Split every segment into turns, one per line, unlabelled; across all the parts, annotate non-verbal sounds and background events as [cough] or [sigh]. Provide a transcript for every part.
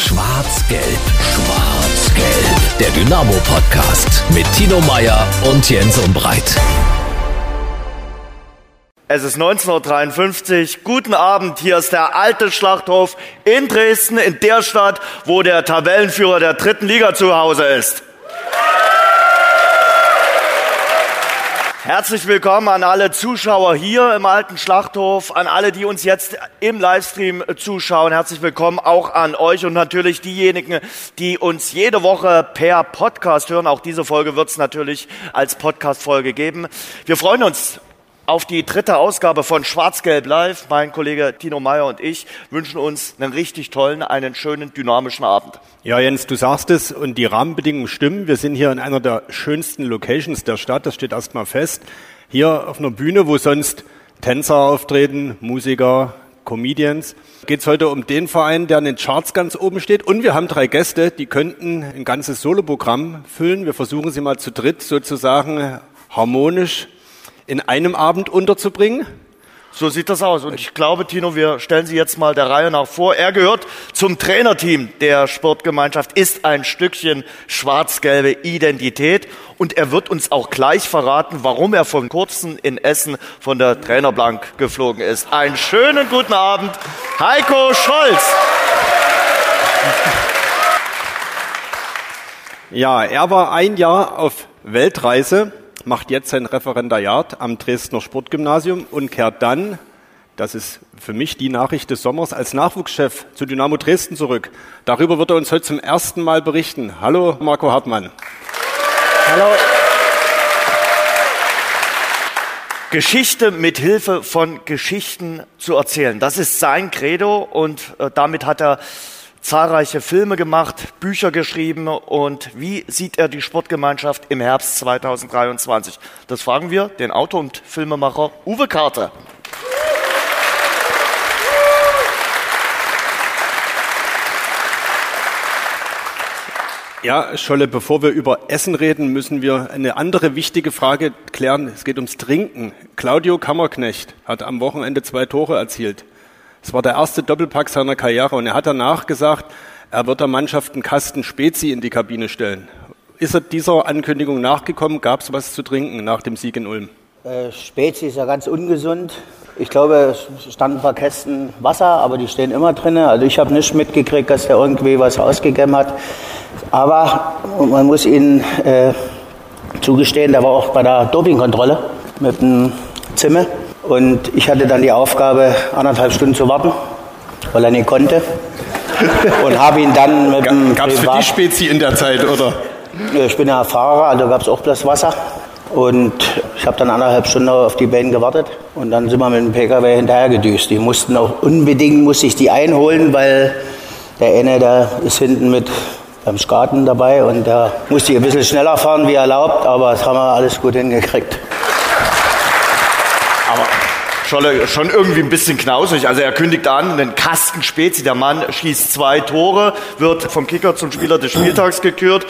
Schwarz-Gelb, Schwarz-Gelb. Der Dynamo-Podcast mit Tino Meyer und Jens Umbreit.
Es ist 1953. Guten Abend. Hier ist der alte Schlachthof in Dresden, in der Stadt, wo der Tabellenführer der dritten Liga zu Hause ist. Herzlich willkommen an alle Zuschauer hier im alten Schlachthof, an alle, die uns jetzt im Livestream zuschauen. Herzlich willkommen auch an euch und natürlich diejenigen, die uns jede Woche per Podcast hören. Auch diese Folge wird es natürlich als Podcast-Folge geben. Wir freuen uns auf die dritte Ausgabe von Schwarz-Gelb Live. Mein Kollege Tino Meyer und ich wünschen uns einen richtig tollen, einen schönen, dynamischen Abend.
Ja, Jens, du sagst es und die Rahmenbedingungen stimmen. Wir sind hier in einer der schönsten Locations der Stadt, das steht erstmal fest. Hier auf einer Bühne, wo sonst Tänzer auftreten, Musiker, Comedians. Geht es heute um den Verein, der in den Charts ganz oben steht. Und wir haben drei Gäste, die könnten ein ganzes Soloprogramm füllen. Wir versuchen sie mal zu dritt sozusagen harmonisch in einem Abend unterzubringen.
So sieht das aus. Und ich glaube, Tino, wir stellen Sie jetzt mal der Reihe nach vor. Er gehört zum Trainerteam der Sportgemeinschaft, ist ein Stückchen schwarz-gelbe Identität. Und er wird uns auch gleich verraten, warum er von kurzem in Essen von der Trainerblank geflogen ist. Einen schönen guten Abend, Heiko Scholz.
Ja, er war ein Jahr auf Weltreise macht jetzt sein Referendariat am Dresdner Sportgymnasium und kehrt dann, das ist für mich die Nachricht des Sommers, als Nachwuchschef zu Dynamo Dresden zurück. Darüber wird er uns heute zum ersten Mal berichten. Hallo, Marco Hartmann.
Hallo. Geschichte mit Hilfe von Geschichten zu erzählen. Das ist sein Credo und äh, damit hat er zahlreiche Filme gemacht, Bücher geschrieben und wie sieht er die Sportgemeinschaft im Herbst 2023? Das fragen wir den Autor und Filmemacher Uwe Carter.
Ja, Scholle, bevor wir über Essen reden, müssen wir eine andere wichtige Frage klären. Es geht ums Trinken. Claudio Kammerknecht hat am Wochenende zwei Tore erzielt. Es war der erste Doppelpack seiner Karriere und er hat danach gesagt, er wird der Mannschaft einen Kasten Spezi in die Kabine stellen. Ist er dieser Ankündigung nachgekommen? Gab es was zu trinken nach dem Sieg in Ulm?
Äh, Spezi ist ja ganz ungesund. Ich glaube, es standen ein paar Kästen Wasser, aber die stehen immer drin. Also ich habe nicht mitgekriegt, dass der irgendwie was ausgegeben hat. Aber man muss ihn äh, zugestehen, der war auch bei der Dopingkontrolle mit dem Zimmer. Und ich hatte dann die Aufgabe, anderthalb Stunden zu warten, weil er nicht konnte. Und habe ihn dann mit dem
Gab es für die Spezi in der Zeit, oder?
Ich bin ja Fahrer, also gab es auch bloß Wasser. Und ich habe dann anderthalb Stunden auf die Beine gewartet und dann sind wir mit dem PKW hinterher gedüst. Die mussten auch unbedingt, musste ich die einholen, weil der eine, der ist hinten mit beim Skaten dabei und da musste ich ein bisschen schneller fahren wie erlaubt, aber das haben wir alles gut hingekriegt.
Scholle schon irgendwie ein bisschen knausrig. Also er kündigt an, einen Kasten Spezi, der Mann schießt zwei Tore, wird vom Kicker zum Spieler des Spieltags gekürt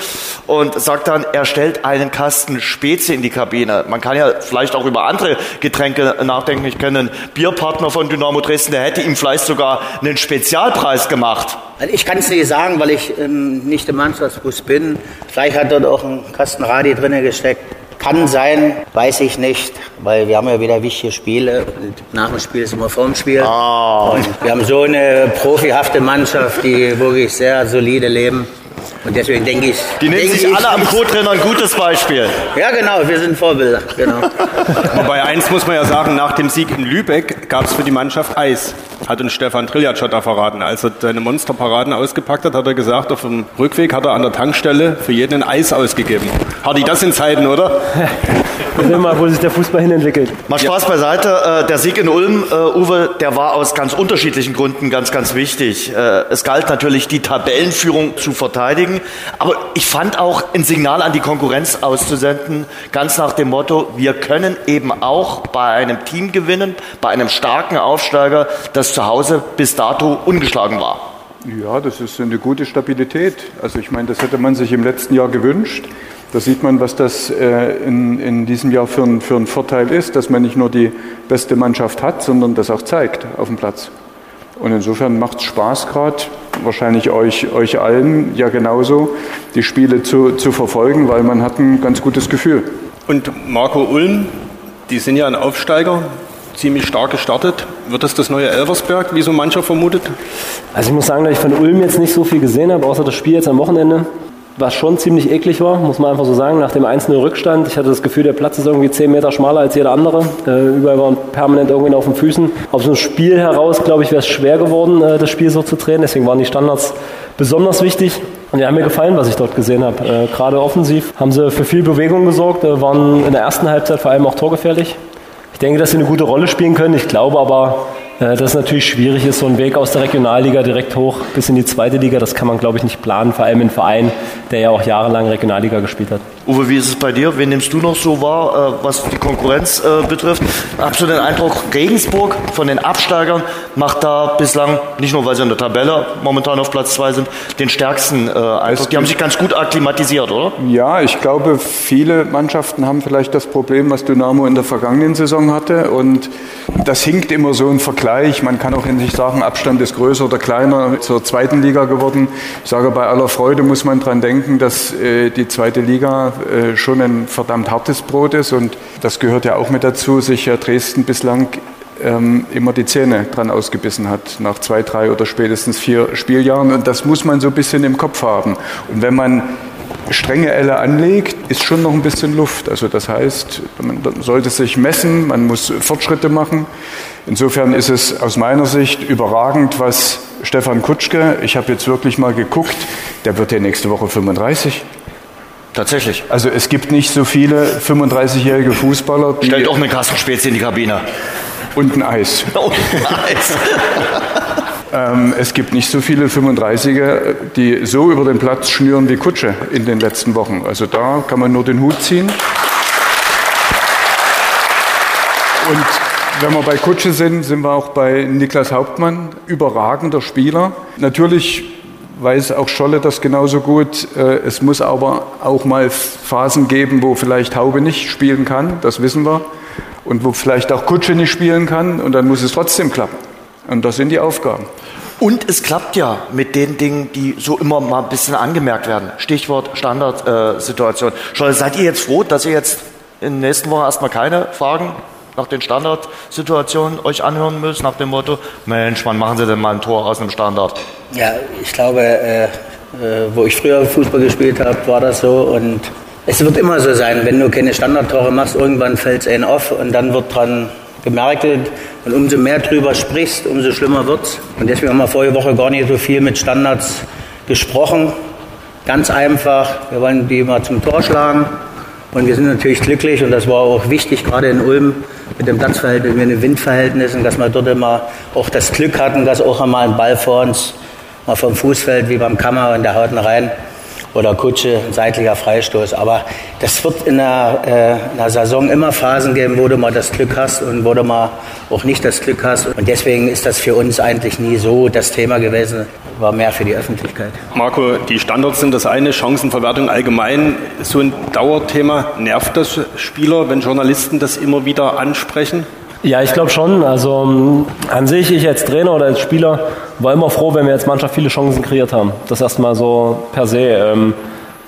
und sagt dann, er stellt einen Kasten Spezi in die Kabine. Man kann ja vielleicht auch über andere Getränke nachdenken. Ich kenne einen Bierpartner von Dynamo Dresden, der hätte ihm vielleicht sogar einen Spezialpreis gemacht.
Also ich kann es nicht sagen, weil ich ähm, nicht im Mannschaftsbus bin. Vielleicht hat dort auch ein Kasten Radi drin gesteckt. Kann sein, weiß ich nicht, weil wir haben ja wieder wichtige Spiele nach dem Spiel ist immer vorm Spiel. Oh. Und wir haben so eine profihafte Mannschaft, die wirklich sehr solide leben. Und deswegen denke ich.
Die nehmen sich alle am Co-Trainer ein gutes Beispiel.
Ja, genau, wir sind Vorbilder. Genau. [laughs]
Wobei eins muss man ja sagen, nach dem Sieg in Lübeck gab es für die Mannschaft Eis. Hat uns Stefan Triljatschotter verraten. Als er seine Monsterparaden ausgepackt hat, hat er gesagt, auf dem Rückweg hat er an der Tankstelle für jeden ein Eis ausgegeben. Hardy, das sind Zeiten, oder? [laughs]
Wir sehen mal, wo sich der Fußball hinentwickelt.
Mal Spaß ja. beiseite. Äh, der Sieg in Ulm, äh, Uwe, der war aus ganz unterschiedlichen Gründen ganz, ganz wichtig. Äh, es galt natürlich, die Tabellenführung zu verteidigen. Aber ich fand auch ein Signal an die Konkurrenz auszusenden, ganz nach dem Motto, wir können eben auch bei einem Team gewinnen, bei einem starken Aufsteiger, das zu Hause bis dato ungeschlagen war.
Ja, das ist eine gute Stabilität. Also ich meine, das hätte man sich im letzten Jahr gewünscht. Da sieht man, was das äh, in, in diesem Jahr für ein, für ein Vorteil ist, dass man nicht nur die beste Mannschaft hat, sondern das auch zeigt auf dem Platz. Und insofern macht es Spaß gerade. wahrscheinlich euch, euch allen ja genauso, die Spiele zu, zu verfolgen, weil man hat ein ganz gutes Gefühl.
Und Marco Ulm, die sind ja ein Aufsteiger, ziemlich stark gestartet. Wird das das neue Elversberg, wie so mancher vermutet?
Also ich muss sagen, dass ich von Ulm jetzt nicht so viel gesehen habe, außer das Spiel jetzt am Wochenende was schon ziemlich eklig war, muss man einfach so sagen, nach dem einzelnen Rückstand. Ich hatte das Gefühl, der Platz ist irgendwie 10 Meter schmaler als jeder andere. Äh, überall waren permanent irgendwie auf den Füßen. Aus so einem Spiel heraus, glaube ich, wäre es schwer geworden, äh, das Spiel so zu drehen. Deswegen waren die Standards besonders wichtig. Und ja, mir gefallen, was ich dort gesehen habe. Äh, Gerade offensiv haben sie für viel Bewegung gesorgt, äh, waren in der ersten Halbzeit vor allem auch torgefährlich. Ich denke, dass sie eine gute Rolle spielen können. Ich glaube aber, dass es natürlich schwierig ist, so ein Weg aus der Regionalliga direkt hoch bis in die zweite Liga. Das kann man, glaube ich, nicht planen, vor allem in Verein, der ja auch jahrelang Regionalliga gespielt hat.
Uwe, wie ist es bei dir? Wen nimmst du noch so wahr, äh, was die Konkurrenz äh, betrifft? Hast du den Eindruck, Regensburg von den Absteigern macht da bislang, nicht nur weil sie in der Tabelle momentan auf Platz zwei sind, den stärksten Eindruck? Die haben sich ganz gut akklimatisiert, oder?
Ja, ich glaube, viele Mannschaften haben vielleicht das Problem, was Dynamo in der vergangenen Saison hatte. Und das hinkt immer so im Vergleich. Man kann auch nicht sagen, Abstand ist größer oder kleiner zur zweiten Liga geworden. Ich sage, bei aller Freude muss man daran denken, dass äh, die zweite Liga äh, schon ein verdammt hartes Brot ist. Und das gehört ja auch mit dazu, sich ja Dresden bislang ähm, immer die Zähne dran ausgebissen hat, nach zwei, drei oder spätestens vier Spieljahren. Und das muss man so ein bisschen im Kopf haben. Und wenn man strenge Elle anlegt, ist schon noch ein bisschen Luft. Also das heißt, man sollte sich messen, man muss Fortschritte machen. Insofern ist es aus meiner Sicht überragend, was Stefan Kutschke, ich habe jetzt wirklich mal geguckt, der wird ja nächste Woche 35.
Tatsächlich.
Also es gibt nicht so viele 35-jährige Fußballer.
Die Stellt doch eine Kassenspätzle in die Kabine.
Und ein Eis. Und [laughs] ein Eis. [laughs] Ähm, es gibt nicht so viele 35er, die so über den Platz schnüren wie Kutsche in den letzten Wochen. Also da kann man nur den Hut ziehen. Und wenn wir bei Kutsche sind, sind wir auch bei Niklas Hauptmann, überragender Spieler. Natürlich weiß auch Scholle das genauso gut. Äh, es muss aber auch mal Phasen geben, wo vielleicht Haube nicht spielen kann, das wissen wir. Und wo vielleicht auch Kutsche nicht spielen kann und dann muss es trotzdem klappen. Und das sind die Aufgaben.
Und es klappt ja mit den Dingen, die so immer mal ein bisschen angemerkt werden. Stichwort Standardsituation. Äh, seid ihr jetzt froh, dass ihr jetzt in den nächsten Wochen erstmal keine Fragen nach den Standardsituationen euch anhören müsst, nach dem Motto, Mensch, wann machen Sie denn mal ein Tor aus einem Standard?
Ja, ich glaube, äh, äh, wo ich früher Fußball gespielt habe, war das so und es wird immer so sein, wenn du keine Standardtore machst, irgendwann fällt es einen auf und dann wird dran gemerkt und umso mehr drüber sprichst, umso schlimmer wird's. Und deswegen haben wir vorige Woche gar nicht so viel mit Standards gesprochen. Ganz einfach, wir wollen die mal zum Tor schlagen. Und wir sind natürlich glücklich und das war auch wichtig, gerade in Ulm mit dem Platzverhältnis, mit den Windverhältnissen, dass wir dort immer auch das Glück hatten, dass auch einmal ein Ball vor uns mal vom Fußfeld wie beim Kammer und der haut rein oder Kutsche, seitlicher Freistoß. Aber das wird in der, äh, in der Saison immer Phasen geben, wo du mal das Glück hast und wo du mal auch nicht das Glück hast. Und deswegen ist das für uns eigentlich nie so das Thema gewesen, war mehr für die Öffentlichkeit.
Marco, die Standards sind das eine, Chancenverwertung allgemein, so ein Dauerthema. Nervt das Spieler, wenn Journalisten das immer wieder ansprechen?
Ja, ich glaube schon. Also ähm, an sich, ich als Trainer oder als Spieler war immer froh, wenn wir als Mannschaft viele Chancen kreiert haben. Das erstmal so per se. Ähm,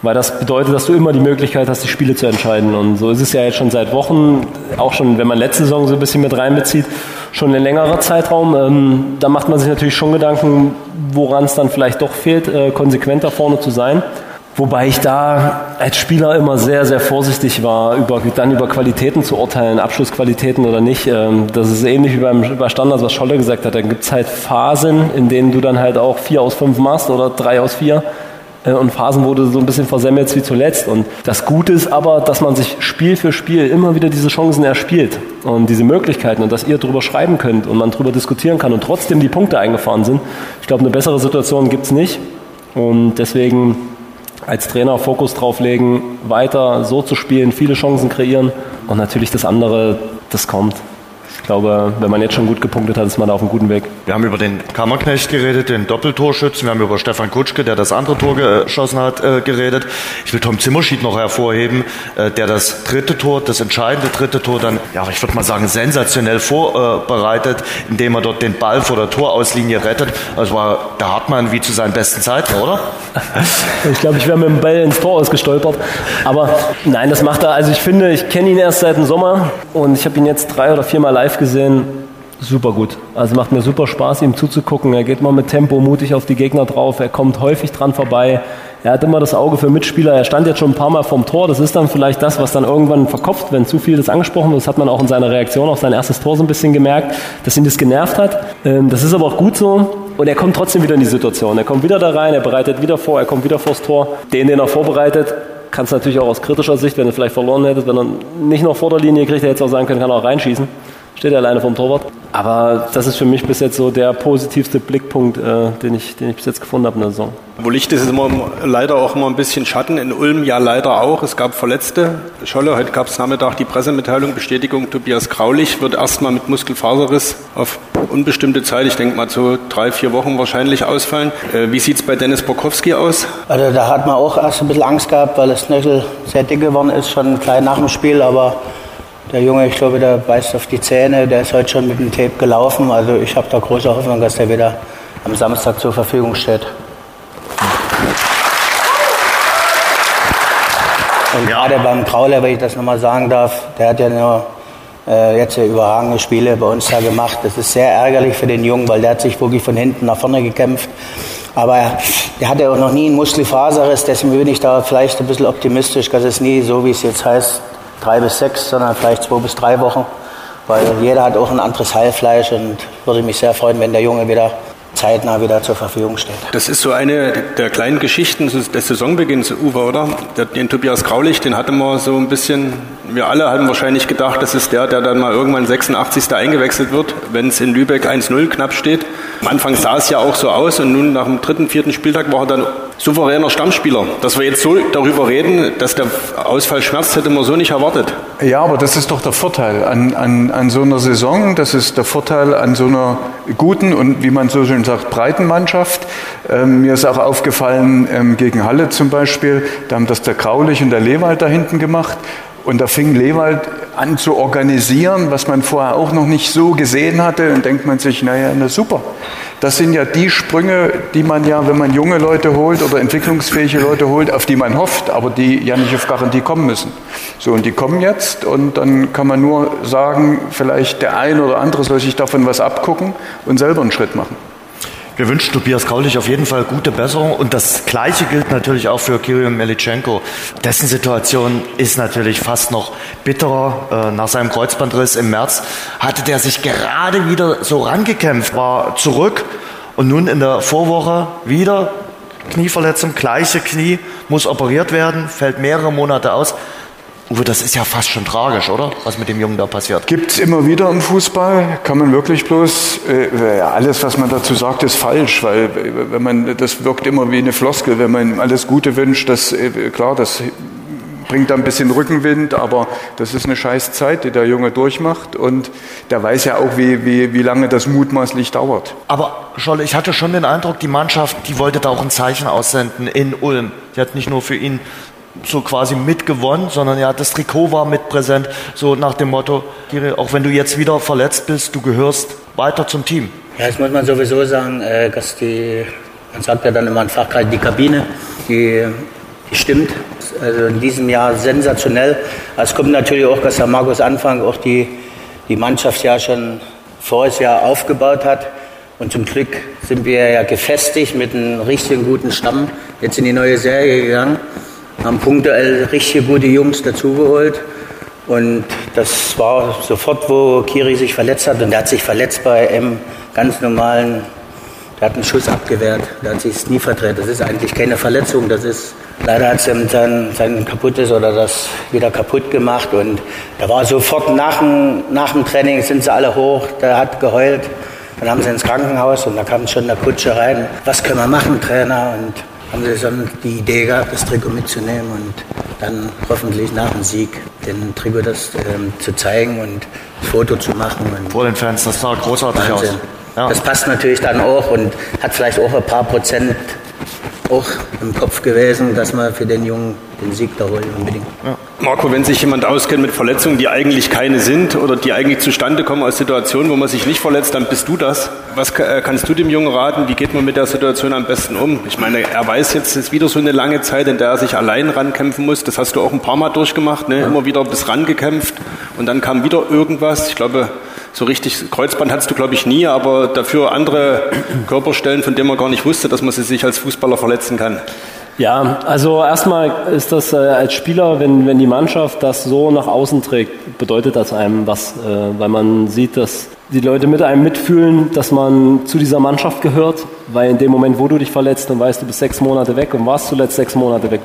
weil das bedeutet, dass du immer die Möglichkeit hast, die Spiele zu entscheiden. Und so ist es ja jetzt schon seit Wochen, auch schon, wenn man letzte Saison so ein bisschen mit reinbezieht, schon ein längerer Zeitraum. Ähm, da macht man sich natürlich schon Gedanken, woran es dann vielleicht doch fehlt, äh, konsequenter vorne zu sein. Wobei ich da als Spieler immer sehr, sehr vorsichtig war, über, dann über Qualitäten zu urteilen, Abschlussqualitäten oder nicht. Ähm, das ist ähnlich wie beim, bei Standards, was Scholle gesagt hat. Da gibt es halt Phasen, in denen du dann halt auch vier aus fünf machst oder drei aus vier. Äh, und Phasen, du so ein bisschen versemmelst wie zuletzt. Und das Gute ist aber, dass man sich Spiel für Spiel immer wieder diese Chancen erspielt und diese Möglichkeiten und dass ihr darüber schreiben könnt und man darüber diskutieren kann und trotzdem die Punkte eingefahren sind. Ich glaube, eine bessere Situation gibt es nicht. Und deswegen als Trainer Fokus drauf legen, weiter so zu spielen, viele Chancen kreieren und natürlich das andere, das kommt. Ich glaube, wenn man jetzt schon gut gepunktet hat, ist man da auf einem guten Weg.
Wir haben über den Kammerknecht geredet, den Doppeltorschützen. Wir haben über Stefan Kutschke, der das andere Tor geschossen hat, äh, geredet. Ich will Tom Zimmerschied noch hervorheben, äh, der das dritte Tor, das entscheidende dritte Tor dann, ja, ich würde mal sagen, sensationell vorbereitet, indem er dort den Ball vor der Torauslinie rettet. Das war der Hartmann wie zu seinen besten Zeiten, oder?
Ich glaube, ich wäre mit dem Ball ins Tor ausgestolpert. Aber nein, das macht er. Also ich finde, ich kenne ihn erst seit dem Sommer und ich habe ihn jetzt drei oder viermal live gesehen super gut. Also macht mir super Spaß, ihm zuzugucken. Er geht mal mit Tempo mutig auf die Gegner drauf. Er kommt häufig dran vorbei. Er hat immer das Auge für Mitspieler. Er stand jetzt schon ein paar Mal vorm Tor. Das ist dann vielleicht das, was dann irgendwann verkopft, wenn zu viel das angesprochen wird. Das hat man auch in seiner Reaktion auf sein erstes Tor so ein bisschen gemerkt, dass ihn das genervt hat. Ähm, das ist aber auch gut so. Und er kommt trotzdem wieder in die Situation. Er kommt wieder da rein, er bereitet wieder vor, er kommt wieder vors Tor. Den, den er vorbereitet, kann es natürlich auch aus kritischer Sicht, wenn er vielleicht verloren hätte, wenn er nicht noch vor der Linie kriegt, er hätte auch sagen können, kann er auch reinschießen steht er alleine vom Torwart. Aber das ist für mich bis jetzt so der positivste Blickpunkt, äh, den, ich, den ich bis jetzt gefunden habe in der Saison.
Wo Licht ist, ist immer leider auch immer ein bisschen Schatten. In Ulm ja leider auch. Es gab Verletzte. Scholle, heute gab es Nachmittag die Pressemitteilung, Bestätigung, Tobias Kraulich wird erstmal mit Muskelfaserriss auf unbestimmte Zeit, ich denke mal so drei, vier Wochen wahrscheinlich ausfallen. Äh, wie sieht es bei Dennis Borkowski aus?
Also da hat man auch erst ein bisschen Angst gehabt, weil das Knöchel sehr dick geworden ist, schon klein nach dem Spiel, aber der Junge, ich glaube, der beißt auf die Zähne. Der ist heute schon mit dem Tape gelaufen. Also ich habe da große Hoffnung, dass der wieder am Samstag zur Verfügung steht. Und ja. gerade beim Krauler, wenn ich das nochmal sagen darf, der hat ja nur äh, jetzt überragende Spiele bei uns da gemacht. Das ist sehr ärgerlich für den Jungen, weil der hat sich wirklich von hinten nach vorne gekämpft. Aber er hatte auch noch nie einen Muskelfaserriss, deswegen bin ich da vielleicht ein bisschen optimistisch, dass es nie so, wie es jetzt heißt, drei bis sechs, sondern vielleicht zwei bis drei Wochen, weil jeder hat auch ein anderes Heilfleisch und würde mich sehr freuen, wenn der Junge wieder zeitnah wieder zur Verfügung steht.
Das ist so eine der kleinen Geschichten des Saisonbeginns, Uwe, oder? Den Tobias Graulich, den hatten wir so ein bisschen, wir alle haben wahrscheinlich gedacht, das ist der, der dann mal irgendwann 86. eingewechselt wird, wenn es in Lübeck 1-0 knapp steht. Am Anfang sah es ja auch so aus und nun nach dem dritten, vierten Spieltag war er dann souveräner Stammspieler. Dass wir jetzt so darüber reden, dass der Ausfall schmerzt, hätte man so nicht erwartet.
Ja, aber das ist doch der Vorteil an, an, an so einer Saison, das ist der Vorteil an so einer guten und wie man so schön sagt, breiten Mannschaft. Ähm, mir ist auch aufgefallen, ähm, gegen Halle zum Beispiel, da haben das der Graulich und der Lewald da hinten gemacht. Und da fing Lewald an zu organisieren, was man vorher auch noch nicht so gesehen hatte. Und denkt man sich, naja, na super. Das sind ja die Sprünge, die man ja, wenn man junge Leute holt oder entwicklungsfähige Leute holt, auf die man hofft, aber die ja nicht auf Garantie kommen müssen. So, und die kommen jetzt und dann kann man nur sagen, vielleicht der ein oder andere soll sich davon was abgucken und selber einen Schritt machen.
Wir wünschen Tobias Kraulich auf jeden Fall gute Besserung und das Gleiche gilt natürlich auch für Kirill Melitschenko. Dessen Situation ist natürlich fast noch bitterer. Äh, nach seinem Kreuzbandriss im März hatte der sich gerade wieder so rangekämpft, war zurück und nun in der Vorwoche wieder Knieverletzung, gleiche Knie, muss operiert werden, fällt mehrere Monate aus. Uwe, das ist ja fast schon tragisch, oder? Was mit dem Jungen da passiert.
Gibt es immer wieder im Fußball. Kann man wirklich bloß, äh, alles, was man dazu sagt, ist falsch, weil wenn man, das wirkt immer wie eine Floskel, wenn man alles Gute wünscht, das, äh, klar, das bringt da ein bisschen Rückenwind, aber das ist eine scheiß Zeit, die der Junge durchmacht und der weiß ja auch, wie, wie, wie lange das mutmaßlich dauert.
Aber Scholle, ich hatte schon den Eindruck, die Mannschaft, die wollte da auch ein Zeichen aussenden in Ulm. Die hat nicht nur für ihn so quasi mitgewonnen, sondern ja, das Trikot war mit präsent, so nach dem Motto, auch wenn du jetzt wieder verletzt bist, du gehörst weiter zum Team.
Ja, das muss man sowieso sagen, äh, dass die, man sagt ja dann immer in Fachkreis, die Kabine, die, die stimmt. Also in diesem Jahr sensationell. Es kommt natürlich auch, dass der Markus Anfang auch die, die Mannschaft ja schon voriges Jahr aufgebaut hat. Und zum Glück sind wir ja gefestigt mit einem richtigen guten Stamm jetzt in die neue Serie gegangen haben punktuell richtig gute Jungs dazugeholt. Und das war sofort, wo Kiri sich verletzt hat. Und der hat sich verletzt bei einem ganz normalen, der hat einen Schuss abgewehrt. Der hat sich Knie verdreht. Das ist eigentlich keine Verletzung. Das ist, leider hat es ihm sein, sein kaputtes oder das wieder kaputt gemacht. Und da war sofort nach dem, nach dem Training sind sie alle hoch. Der hat geheult. Dann haben sie ins Krankenhaus und da kam schon der Kutsche rein. Was können wir machen, Trainer? Und haben sie dann die Idee gehabt, das Trikot mitzunehmen und dann hoffentlich nach dem Sieg den Tribute ähm, zu zeigen und ein Foto zu machen.
Vor den Fans, das sah großartig Wahnsinn. aus.
Ja. Das passt natürlich dann auch und hat vielleicht auch ein paar Prozent auch im Kopf gewesen, dass wir für den Jungen den Sieg da holen unbedingt.
Ja. Marco, wenn sich jemand auskennt mit Verletzungen, die eigentlich keine sind oder die eigentlich zustande kommen aus Situationen, wo man sich nicht verletzt, dann bist du das. Was äh, kannst du dem Jungen raten? Wie geht man mit der Situation am besten um? Ich meine, er weiß jetzt, es ist wieder so eine lange Zeit, in der er sich allein rankämpfen muss. Das hast du auch ein paar Mal durchgemacht, ne? immer wieder bis rangekämpft und dann kam wieder irgendwas. Ich glaube, so richtig Kreuzband hattest du, glaube ich, nie, aber dafür andere [clears throat] Körperstellen, von denen man gar nicht wusste, dass man sie sich als Fußballer verletzen kann.
Ja, also erstmal ist das äh, als Spieler, wenn, wenn die Mannschaft das so nach außen trägt, bedeutet das einem was, äh, weil man sieht, dass die Leute mit einem mitfühlen, dass man zu dieser Mannschaft gehört, weil in dem Moment, wo du dich verletzt und weißt, du bist sechs Monate weg und warst zuletzt sechs Monate weg,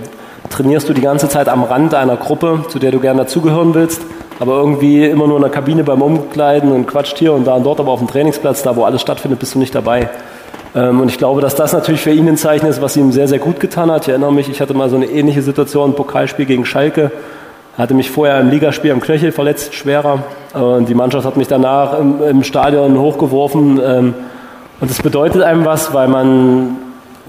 trainierst du die ganze Zeit am Rand einer Gruppe, zu der du gerne dazugehören willst aber irgendwie immer nur in der Kabine beim Umkleiden und quatscht hier und da und dort, aber auf dem Trainingsplatz, da wo alles stattfindet, bist du nicht dabei. Ähm, und ich glaube, dass das natürlich für ihn ein Zeichen ist, was ihm sehr, sehr gut getan hat. Ich erinnere mich, ich hatte mal so eine ähnliche Situation, ein Pokalspiel gegen Schalke. Hatte mich vorher im Ligaspiel am Knöchel verletzt, schwerer. Und die Mannschaft hat mich danach im, im Stadion hochgeworfen. Ähm, und das bedeutet einem was, weil man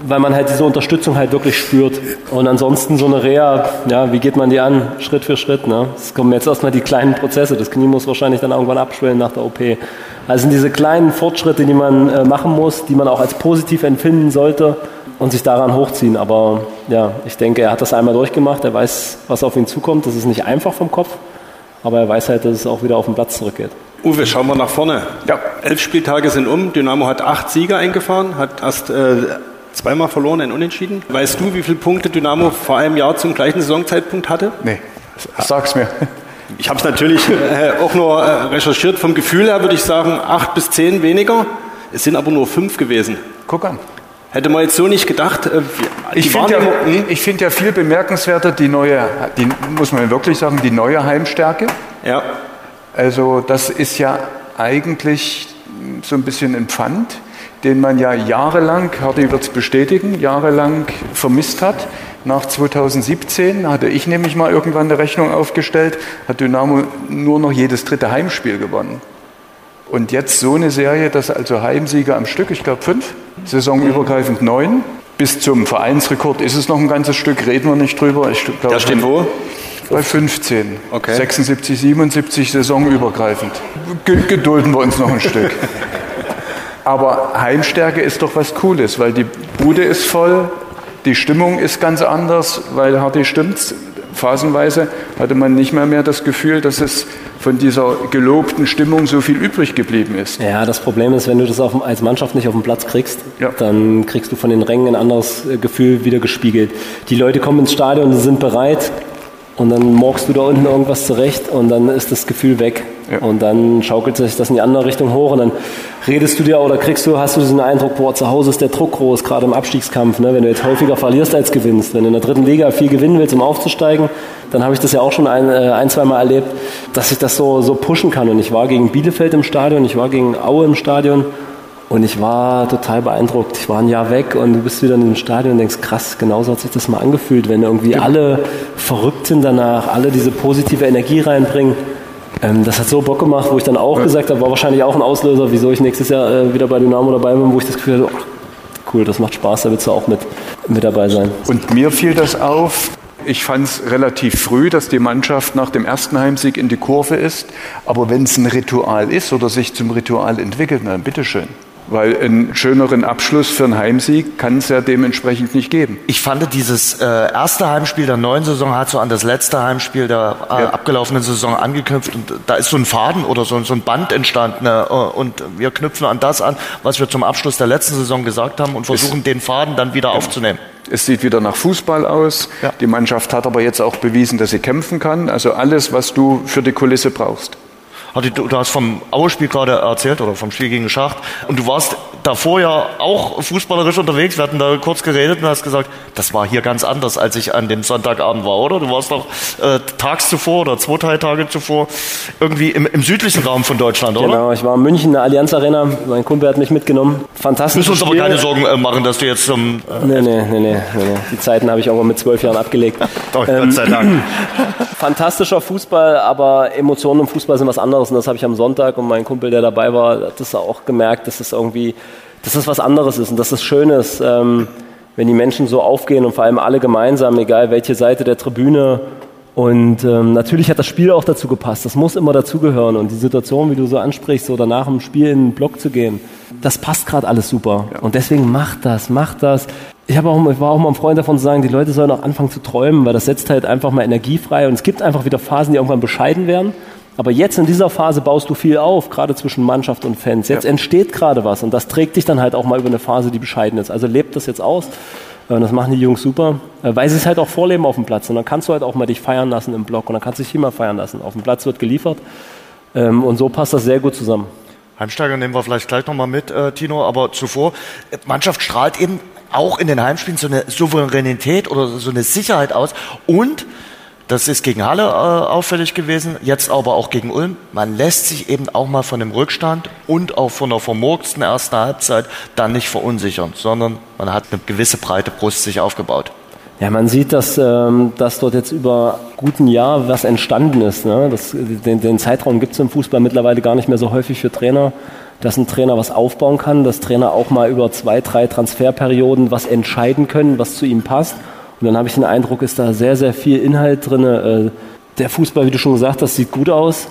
weil man halt diese Unterstützung halt wirklich spürt. Und ansonsten so eine Reha, ja, wie geht man die an? Schritt für Schritt. Ne? Es kommen jetzt erstmal die kleinen Prozesse. Das Knie muss wahrscheinlich dann irgendwann abschwellen nach der OP. Also sind diese kleinen Fortschritte, die man äh, machen muss, die man auch als positiv empfinden sollte und sich daran hochziehen. Aber ja, ich denke, er hat das einmal durchgemacht. Er weiß, was auf ihn zukommt. Das ist nicht einfach vom Kopf. Aber er weiß halt, dass es auch wieder auf den Platz zurückgeht.
Uwe, schauen wir nach vorne. Ja. Elf Spieltage sind um. Dynamo hat acht Siege eingefahren, hat erst äh, Zweimal verloren, ein Unentschieden. Weißt du, wie viele Punkte Dynamo vor einem Jahr zum gleichen Saisonzeitpunkt hatte?
Nee, sag's mir.
Ich habe es natürlich äh, auch nur äh, recherchiert. Vom Gefühl her würde ich sagen, acht bis zehn weniger. Es sind aber nur fünf gewesen.
Guck an.
Hätte man jetzt so nicht gedacht. Äh,
ich finde ja, hm? find ja viel bemerkenswerter die neue, die, muss man wirklich sagen, die neue Heimstärke.
Ja.
Also das ist ja eigentlich so ein bisschen ein Pfand den man ja jahrelang, Hardy wird es bestätigen, jahrelang vermisst hat. Nach 2017 hatte ich nämlich mal irgendwann eine Rechnung aufgestellt, hat Dynamo nur noch jedes dritte Heimspiel gewonnen. Und jetzt so eine Serie, dass also Heimsieger am Stück, ich glaube fünf, saisonübergreifend neun. Bis zum Vereinsrekord ist es noch ein ganzes Stück, reden wir nicht drüber.
Ich glaub, Der steht wo?
Bei 15. Okay. 76, 77 saisonübergreifend. Gedulden wir uns noch ein Stück. [laughs] Aber Heimstärke ist doch was Cooles, weil die Bude ist voll, die Stimmung ist ganz anders, weil Hardy stimmt's. Phasenweise hatte man nicht mehr mehr das Gefühl, dass es von dieser gelobten Stimmung so viel übrig geblieben ist.
Ja, das Problem ist, wenn du das auf, als Mannschaft nicht auf den Platz kriegst, ja. dann kriegst du von den Rängen ein anderes äh, Gefühl wieder gespiegelt. Die Leute kommen ins Stadion und sind bereit und dann morgst du da unten irgendwas zurecht und dann ist das Gefühl weg. Ja. Und dann schaukelt sich das in die andere Richtung hoch und dann redest du dir oder kriegst du, hast du diesen Eindruck, boah, zu Hause ist der Druck groß, gerade im Abstiegskampf, ne? wenn du jetzt häufiger verlierst als gewinnst. Wenn du in der dritten Liga viel gewinnen willst, um aufzusteigen, dann habe ich das ja auch schon ein, äh, ein zwei Mal erlebt, dass ich das so, so pushen kann. Und ich war gegen Bielefeld im Stadion, ich war gegen Aue im Stadion und ich war total beeindruckt. Ich war ein Jahr weg und du bist wieder in dem Stadion und denkst, krass, genauso hat sich das mal angefühlt, wenn irgendwie alle verrückt sind danach, alle diese positive Energie reinbringen. Ähm, das hat so Bock gemacht, wo ich dann auch ja. gesagt habe, war wahrscheinlich auch ein Auslöser, wieso ich nächstes Jahr äh, wieder bei Dynamo dabei bin, wo ich das Gefühl hatte, oh, cool, das macht Spaß, da willst du auch mit, mit dabei sein.
Und mir fiel das auf, ich fand es relativ früh, dass die Mannschaft nach dem ersten Heimsieg in die Kurve ist. Aber wenn es ein Ritual ist oder sich zum Ritual entwickelt, dann bitteschön. Weil einen schöneren Abschluss für einen Heimsieg kann es ja dementsprechend nicht geben.
Ich fand dieses äh, erste Heimspiel der neuen Saison hat so an das letzte Heimspiel der äh, ja. abgelaufenen Saison angeknüpft und da ist so ein Faden oder so, so ein Band entstanden ne? und wir knüpfen an das an, was wir zum Abschluss der letzten Saison gesagt haben und versuchen es, den Faden dann wieder ja. aufzunehmen.
Es sieht wieder nach Fußball aus. Ja. Die Mannschaft hat aber jetzt auch bewiesen, dass sie kämpfen kann. Also alles, was du für die Kulisse brauchst.
Du, du hast vom Aue-Spiel gerade erzählt oder vom Spiel gegen Schacht und du warst davor ja auch fußballerisch unterwegs. Wir hatten da kurz geredet und hast gesagt, das war hier ganz anders, als ich an dem Sonntagabend war, oder? Du warst doch äh, tags zuvor oder zwei, drei Tage zuvor irgendwie im, im südlichen Raum von Deutschland, oder?
Genau, ich war in München in der Allianz Arena. Mein Kumpel hat mich mitgenommen. Fantastisch.
Müssen uns aber keine Sorgen äh, machen, dass du jetzt zum.
Äh, nee, nee, nee, nee, nee. Die Zeiten habe ich auch mit zwölf Jahren abgelegt. [laughs]
Doch, ähm, Gott sei Dank. [clears throat]
Fantastischer Fußball, aber Emotionen im Fußball sind was anderes. Und das habe ich am Sonntag und mein Kumpel, der dabei war, hat das auch gemerkt, dass es irgendwie, dass es was anderes ist und dass es schön ist, ähm, wenn die Menschen so aufgehen und vor allem alle gemeinsam, egal welche Seite der Tribüne. Und ähm, natürlich hat das Spiel auch dazu gepasst. Das muss immer dazugehören. Und die Situation, wie du so ansprichst, so danach im Spiel in den Block zu gehen, das passt gerade alles super. Ja. Und deswegen macht das, macht das. Ich, auch, ich war auch mal ein Freund davon zu sagen, die Leute sollen auch anfangen zu träumen, weil das setzt halt einfach mal Energie frei. Und es gibt einfach wieder Phasen, die irgendwann bescheiden werden. Aber jetzt in dieser Phase baust du viel auf, gerade zwischen Mannschaft und Fans. Jetzt ja. entsteht gerade was und das trägt dich dann halt auch mal über eine Phase, die bescheiden ist. Also lebt das jetzt aus. Und äh, das machen die Jungs super, äh, weil sie es halt auch vorleben auf dem Platz. Und dann kannst du halt auch mal dich feiern lassen im Block und dann kannst du dich hier mal feiern lassen. Auf dem Platz wird geliefert ähm, und so passt das sehr gut zusammen.
Heimsteiger nehmen wir vielleicht gleich nochmal mit, äh, Tino, aber zuvor, Mannschaft strahlt eben auch in den Heimspielen so eine Souveränität oder so eine Sicherheit aus und das ist gegen Halle äh, auffällig gewesen, jetzt aber auch gegen Ulm. Man lässt sich eben auch mal von dem Rückstand und auch von der vermurksten ersten Halbzeit dann nicht verunsichern, sondern man hat eine gewisse breite Brust sich aufgebaut.
Ja, man sieht, dass, ähm, dass dort jetzt über guten Jahr was entstanden ist. Ne? Das, den, den Zeitraum gibt es im Fußball mittlerweile gar nicht mehr so häufig für Trainer, dass ein Trainer was aufbauen kann, dass Trainer auch mal über zwei, drei Transferperioden was entscheiden können, was zu ihm passt und dann habe ich den Eindruck, ist da sehr, sehr viel Inhalt drin. Äh, der Fußball, wie du schon gesagt hast, sieht gut aus.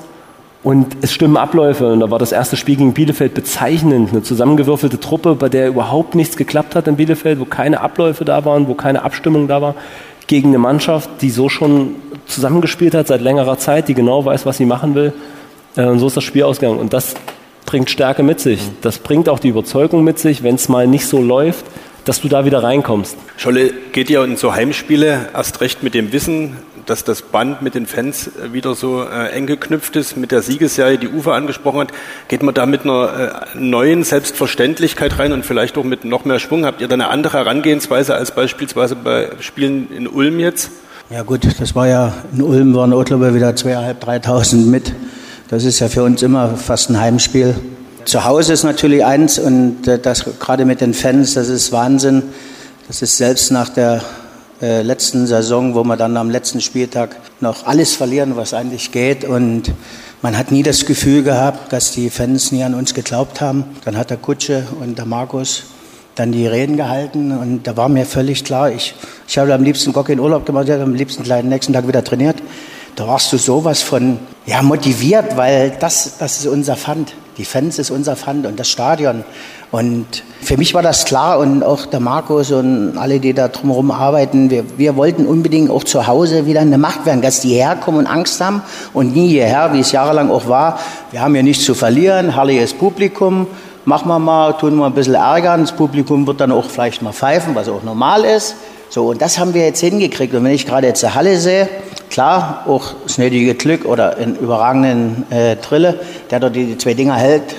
Und es stimmen Abläufe. Und da war das erste Spiel gegen Bielefeld bezeichnend. Eine zusammengewürfelte Truppe, bei der überhaupt nichts geklappt hat in Bielefeld, wo keine Abläufe da waren, wo keine Abstimmung da war. Gegen eine Mannschaft, die so schon zusammengespielt hat seit längerer Zeit, die genau weiß, was sie machen will. Äh, und so ist das Spiel ausgegangen. Und das bringt Stärke mit sich. Das bringt auch die Überzeugung mit sich, wenn es mal nicht so läuft, dass du da wieder reinkommst.
Scholle, geht ja in so Heimspiele erst recht mit dem Wissen, dass das Band mit den Fans wieder so äh, eng geknüpft ist, mit der Siegesserie, die Uwe angesprochen hat, geht man da mit einer äh, neuen Selbstverständlichkeit rein und vielleicht auch mit noch mehr Schwung? Habt ihr da eine andere Herangehensweise als beispielsweise bei Spielen in Ulm jetzt?
Ja gut, das war ja, in Ulm waren auch glaube ich wieder zweieinhalb, dreitausend mit. Das ist ja für uns immer fast ein Heimspiel. Zu Hause ist natürlich eins und äh, das gerade mit den Fans, das ist Wahnsinn. Das ist selbst nach der äh, letzten Saison, wo wir dann am letzten Spieltag noch alles verlieren, was eigentlich geht. Und man hat nie das Gefühl gehabt, dass die Fans nie an uns geglaubt haben. Dann hat der Kutsche und der Markus dann die Reden gehalten und da war mir völlig klar, ich, ich habe am liebsten Gocke in Urlaub gemacht, ich habe am liebsten gleich den nächsten Tag wieder trainiert. Da warst du sowas von ja, motiviert, weil das, das ist unser Pfand. Die Fans ist unser Pfand und das Stadion. Und für mich war das klar und auch der Markus und alle, die da drumherum arbeiten, wir, wir wollten unbedingt auch zu Hause wieder eine Macht werden, dass die herkommen und Angst haben und nie hierher, wie es jahrelang auch war. Wir haben ja nichts zu verlieren, herrliches Publikum, machen wir mal, tun wir ein bisschen ärgern, das Publikum wird dann auch vielleicht mal pfeifen, was auch normal ist. So, und das haben wir jetzt hingekriegt. Und wenn ich gerade jetzt die Halle sehe, klar, auch das nötige Glück oder einen überragenden äh, Trille, der dort die, zwei Dinger hält.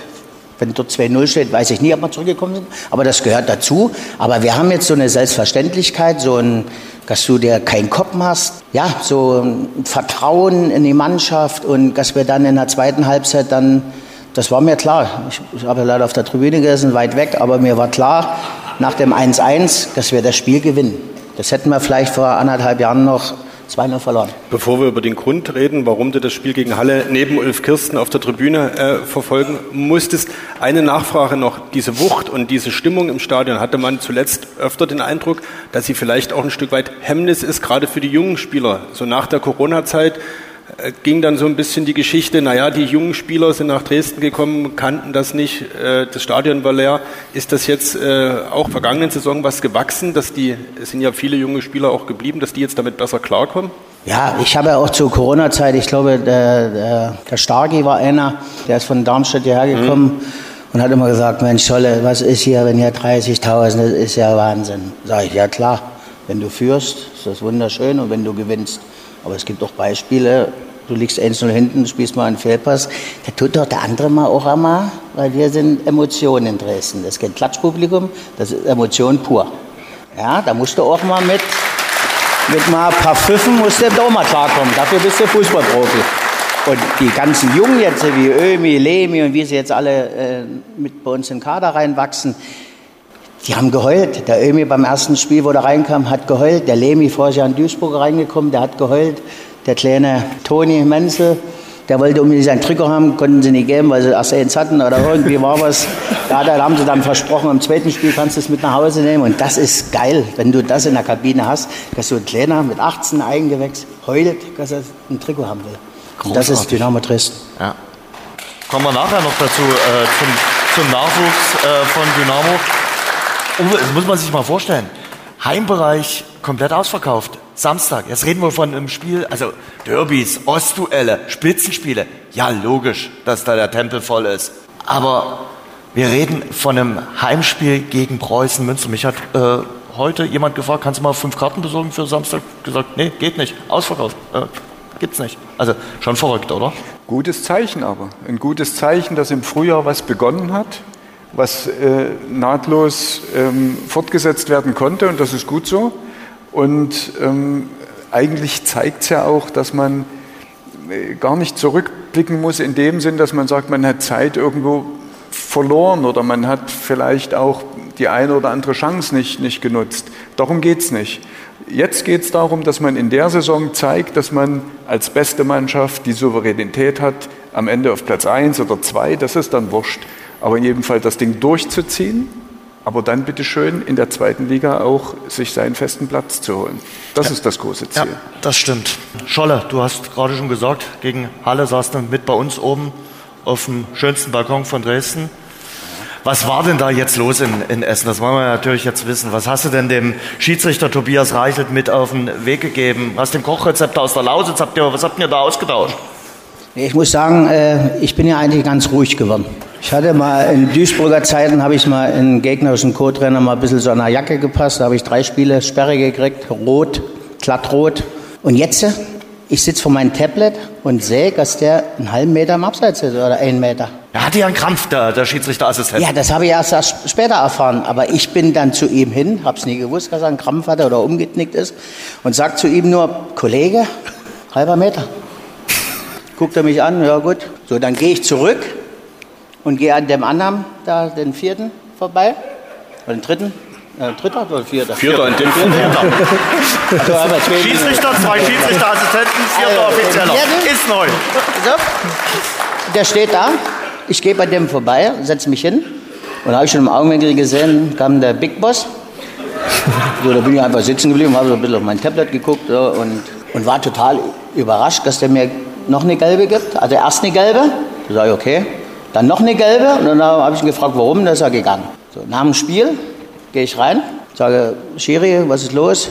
Wenn dort 2-0 steht, weiß ich nie, ob wir zurückgekommen sind. Aber das gehört dazu. Aber wir haben jetzt so eine Selbstverständlichkeit, so ein, dass du dir keinen Kopf machst. Ja, so ein Vertrauen in die Mannschaft und dass wir dann in der zweiten Halbzeit dann, das war mir klar. Ich, ich habe leider auf der Tribüne gesessen, weit weg, aber mir war klar, nach dem 1-1, dass wir das Spiel gewinnen. Das hätten wir vielleicht vor anderthalb Jahren noch 2-0 verloren.
Bevor wir über den Grund reden, warum du das Spiel gegen Halle neben Ulf Kirsten auf der Tribüne äh, verfolgen musstest, eine Nachfrage noch. Diese Wucht und diese Stimmung im Stadion hatte man zuletzt öfter den Eindruck, dass sie vielleicht auch ein Stück weit Hemmnis ist, gerade für die jungen Spieler. So nach der Corona-Zeit ging dann so ein bisschen die Geschichte, naja, die jungen Spieler sind nach Dresden gekommen, kannten das nicht, äh, das Stadion war leer. Ist das jetzt äh, auch vergangenen Saison was gewachsen, dass die, es sind ja viele junge Spieler auch geblieben, dass die jetzt damit besser klarkommen?
Ja, ich habe ja auch zur Corona-Zeit, ich glaube, der, der, der Stargi war einer, der ist von Darmstadt hierher gekommen mhm. und hat immer gesagt, Mensch, Scholle, was ist hier, wenn hier 30.000, das ist ja Wahnsinn. Sag ich, ja klar, wenn du führst, ist das wunderschön und wenn du gewinnst. Aber es gibt auch Beispiele, du liegst 1-0 hinten, spielst mal einen Fehlpass, da tut doch der andere mal auch einmal, weil wir sind Emotionen in Dresden. Das ist kein Klatschpublikum, das ist Emotion pur. Ja, da musst du auch mal mit, mit mal ein paar Pfiffen musst du auch mal klarkommen. Dafür bist du Fußballprofi. Und die ganzen Jungen jetzt, wie Ömi, Lemi und wie sie jetzt alle äh, mit bei uns in den Kader reinwachsen, die haben geheult. Der Ömi beim ersten Spiel, wo der reinkam, hat geheult. Der Lemi vorher in Duisburg reingekommen, der hat geheult. Der kleine Toni Menzel, der wollte unbedingt sein Trikot haben, konnten sie nicht geben, weil sie erst eins hatten oder irgendwie war was. Ja, da haben sie dann versprochen, im zweiten Spiel kannst du es mit nach Hause nehmen. Und das ist geil, wenn du das in der Kabine hast, dass so ein Kleiner mit 18 Eigengewächs heult, dass er ein Trikot haben will. Und das ist Dynamo Dresden.
Ja. Kommen wir nachher noch dazu, äh, zum, zum Nachwuchs äh, von Dynamo. Und das muss man sich mal vorstellen. Heimbereich komplett ausverkauft. Samstag. Jetzt reden wir von einem Spiel, also Derbys, Ostduelle, Spitzenspiele. Ja, logisch, dass da der Tempel voll ist. Aber wir reden von einem Heimspiel gegen Preußen Münster. Mich hat äh, heute jemand gefragt, kannst du mal fünf Karten besorgen für Samstag? Gesagt, nee, geht nicht. Ausverkauft. Äh, gibt's nicht. Also schon verrückt, oder?
Gutes Zeichen aber. Ein gutes Zeichen, dass im Frühjahr was begonnen hat, was äh, nahtlos ähm, fortgesetzt werden konnte und das ist gut so. Und ähm, eigentlich zeigt es ja auch, dass man äh, gar nicht zurückblicken muss in dem Sinn, dass man sagt, man hat Zeit irgendwo verloren oder man hat vielleicht auch die eine oder andere Chance nicht, nicht genutzt. Darum geht es nicht. Jetzt geht es darum, dass man in der Saison zeigt, dass man als beste Mannschaft die Souveränität hat, am Ende auf Platz 1 oder 2, das ist dann wurscht. Aber in jedem Fall das Ding durchzuziehen aber dann bitte schön in der zweiten Liga auch sich seinen festen Platz zu holen. Das ja. ist das große Ziel.
Ja, das stimmt. Scholle, du hast gerade schon gesagt, gegen Halle saß du mit bei uns oben auf dem schönsten Balkon von Dresden. Was war denn da jetzt los in, in, Essen? Das wollen wir natürlich jetzt wissen. Was hast du denn dem Schiedsrichter Tobias Reichelt mit auf den Weg gegeben? Hast du den Kochrezept aus der Lausitz? Habt ihr, was habt ihr da ausgetauscht?
Ich muss sagen, äh, ich bin ja eigentlich ganz ruhig geworden. Ich hatte mal in Duisburger Zeiten, habe ich mal in gegnerischen Co-Trainer mal ein bisschen so an der Jacke gepasst. Da habe ich drei Spiele Sperre gekriegt, rot, glattrot. Und jetzt, ich sitze vor meinem Tablet und sehe, dass der einen halben Meter im Abseits ist oder einen Meter.
Er hatte ja einen Krampf, der, der Schiedsrichterassistent.
Ja, das habe ich erst, erst später erfahren. Aber ich bin dann zu ihm hin, habe es nie gewusst, dass er einen Krampf hatte oder umgeknickt ist und sage zu ihm nur, Kollege, halber Meter. Guckt er mich an, ja gut. So, dann gehe ich zurück und gehe an dem anderen, da den vierten vorbei. Oder den dritten. Äh, dritter oder vierter?
Vierter und den vierten. [laughs] so, Schiedsrichter, zwei Schiedsrichterassistenten, vierter also, Offizieller. Ist neu. So.
Der steht da. Ich gehe bei dem vorbei, setze mich hin. Und da habe ich schon im Augenwinkel gesehen, kam der Big Boss. So, da bin ich einfach sitzen geblieben, habe so ein bisschen auf mein Tablet geguckt so, und, und war total überrascht, dass der mir noch eine gelbe gibt. Also erst eine gelbe. Da sage ich, okay. Dann noch eine gelbe. Und dann habe ich ihn gefragt, warum. Dann ist er gegangen. So, nach dem Spiel gehe ich rein, sage, Schiri, was ist los?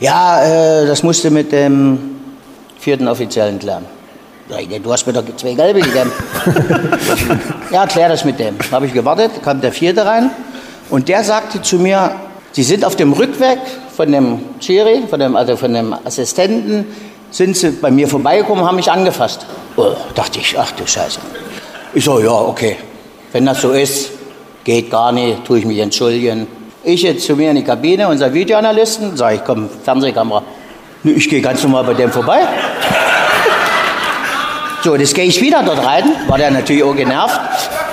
Ja, äh, das musste mit dem vierten Offiziellen klären. Du hast mir doch zwei gelbe gegeben. [laughs] ja, klär das mit dem. Habe ich gewartet, kam der vierte rein und der sagte zu mir, Sie sind auf dem Rückweg von dem Schiri, von dem, also von dem Assistenten, sind sie bei mir vorbeigekommen, haben mich angefasst. Oh, dachte ich, ach du Scheiße. Ich so, ja, okay. Wenn das so ist, geht gar nicht, tue ich mich entschuldigen. Ich jetzt zu mir in die Kabine, unser Videoanalysten, sage ich, komm, Fernsehkamera. Ich gehe ganz normal bei dem vorbei. So, das gehe ich wieder dort rein, war der natürlich auch genervt.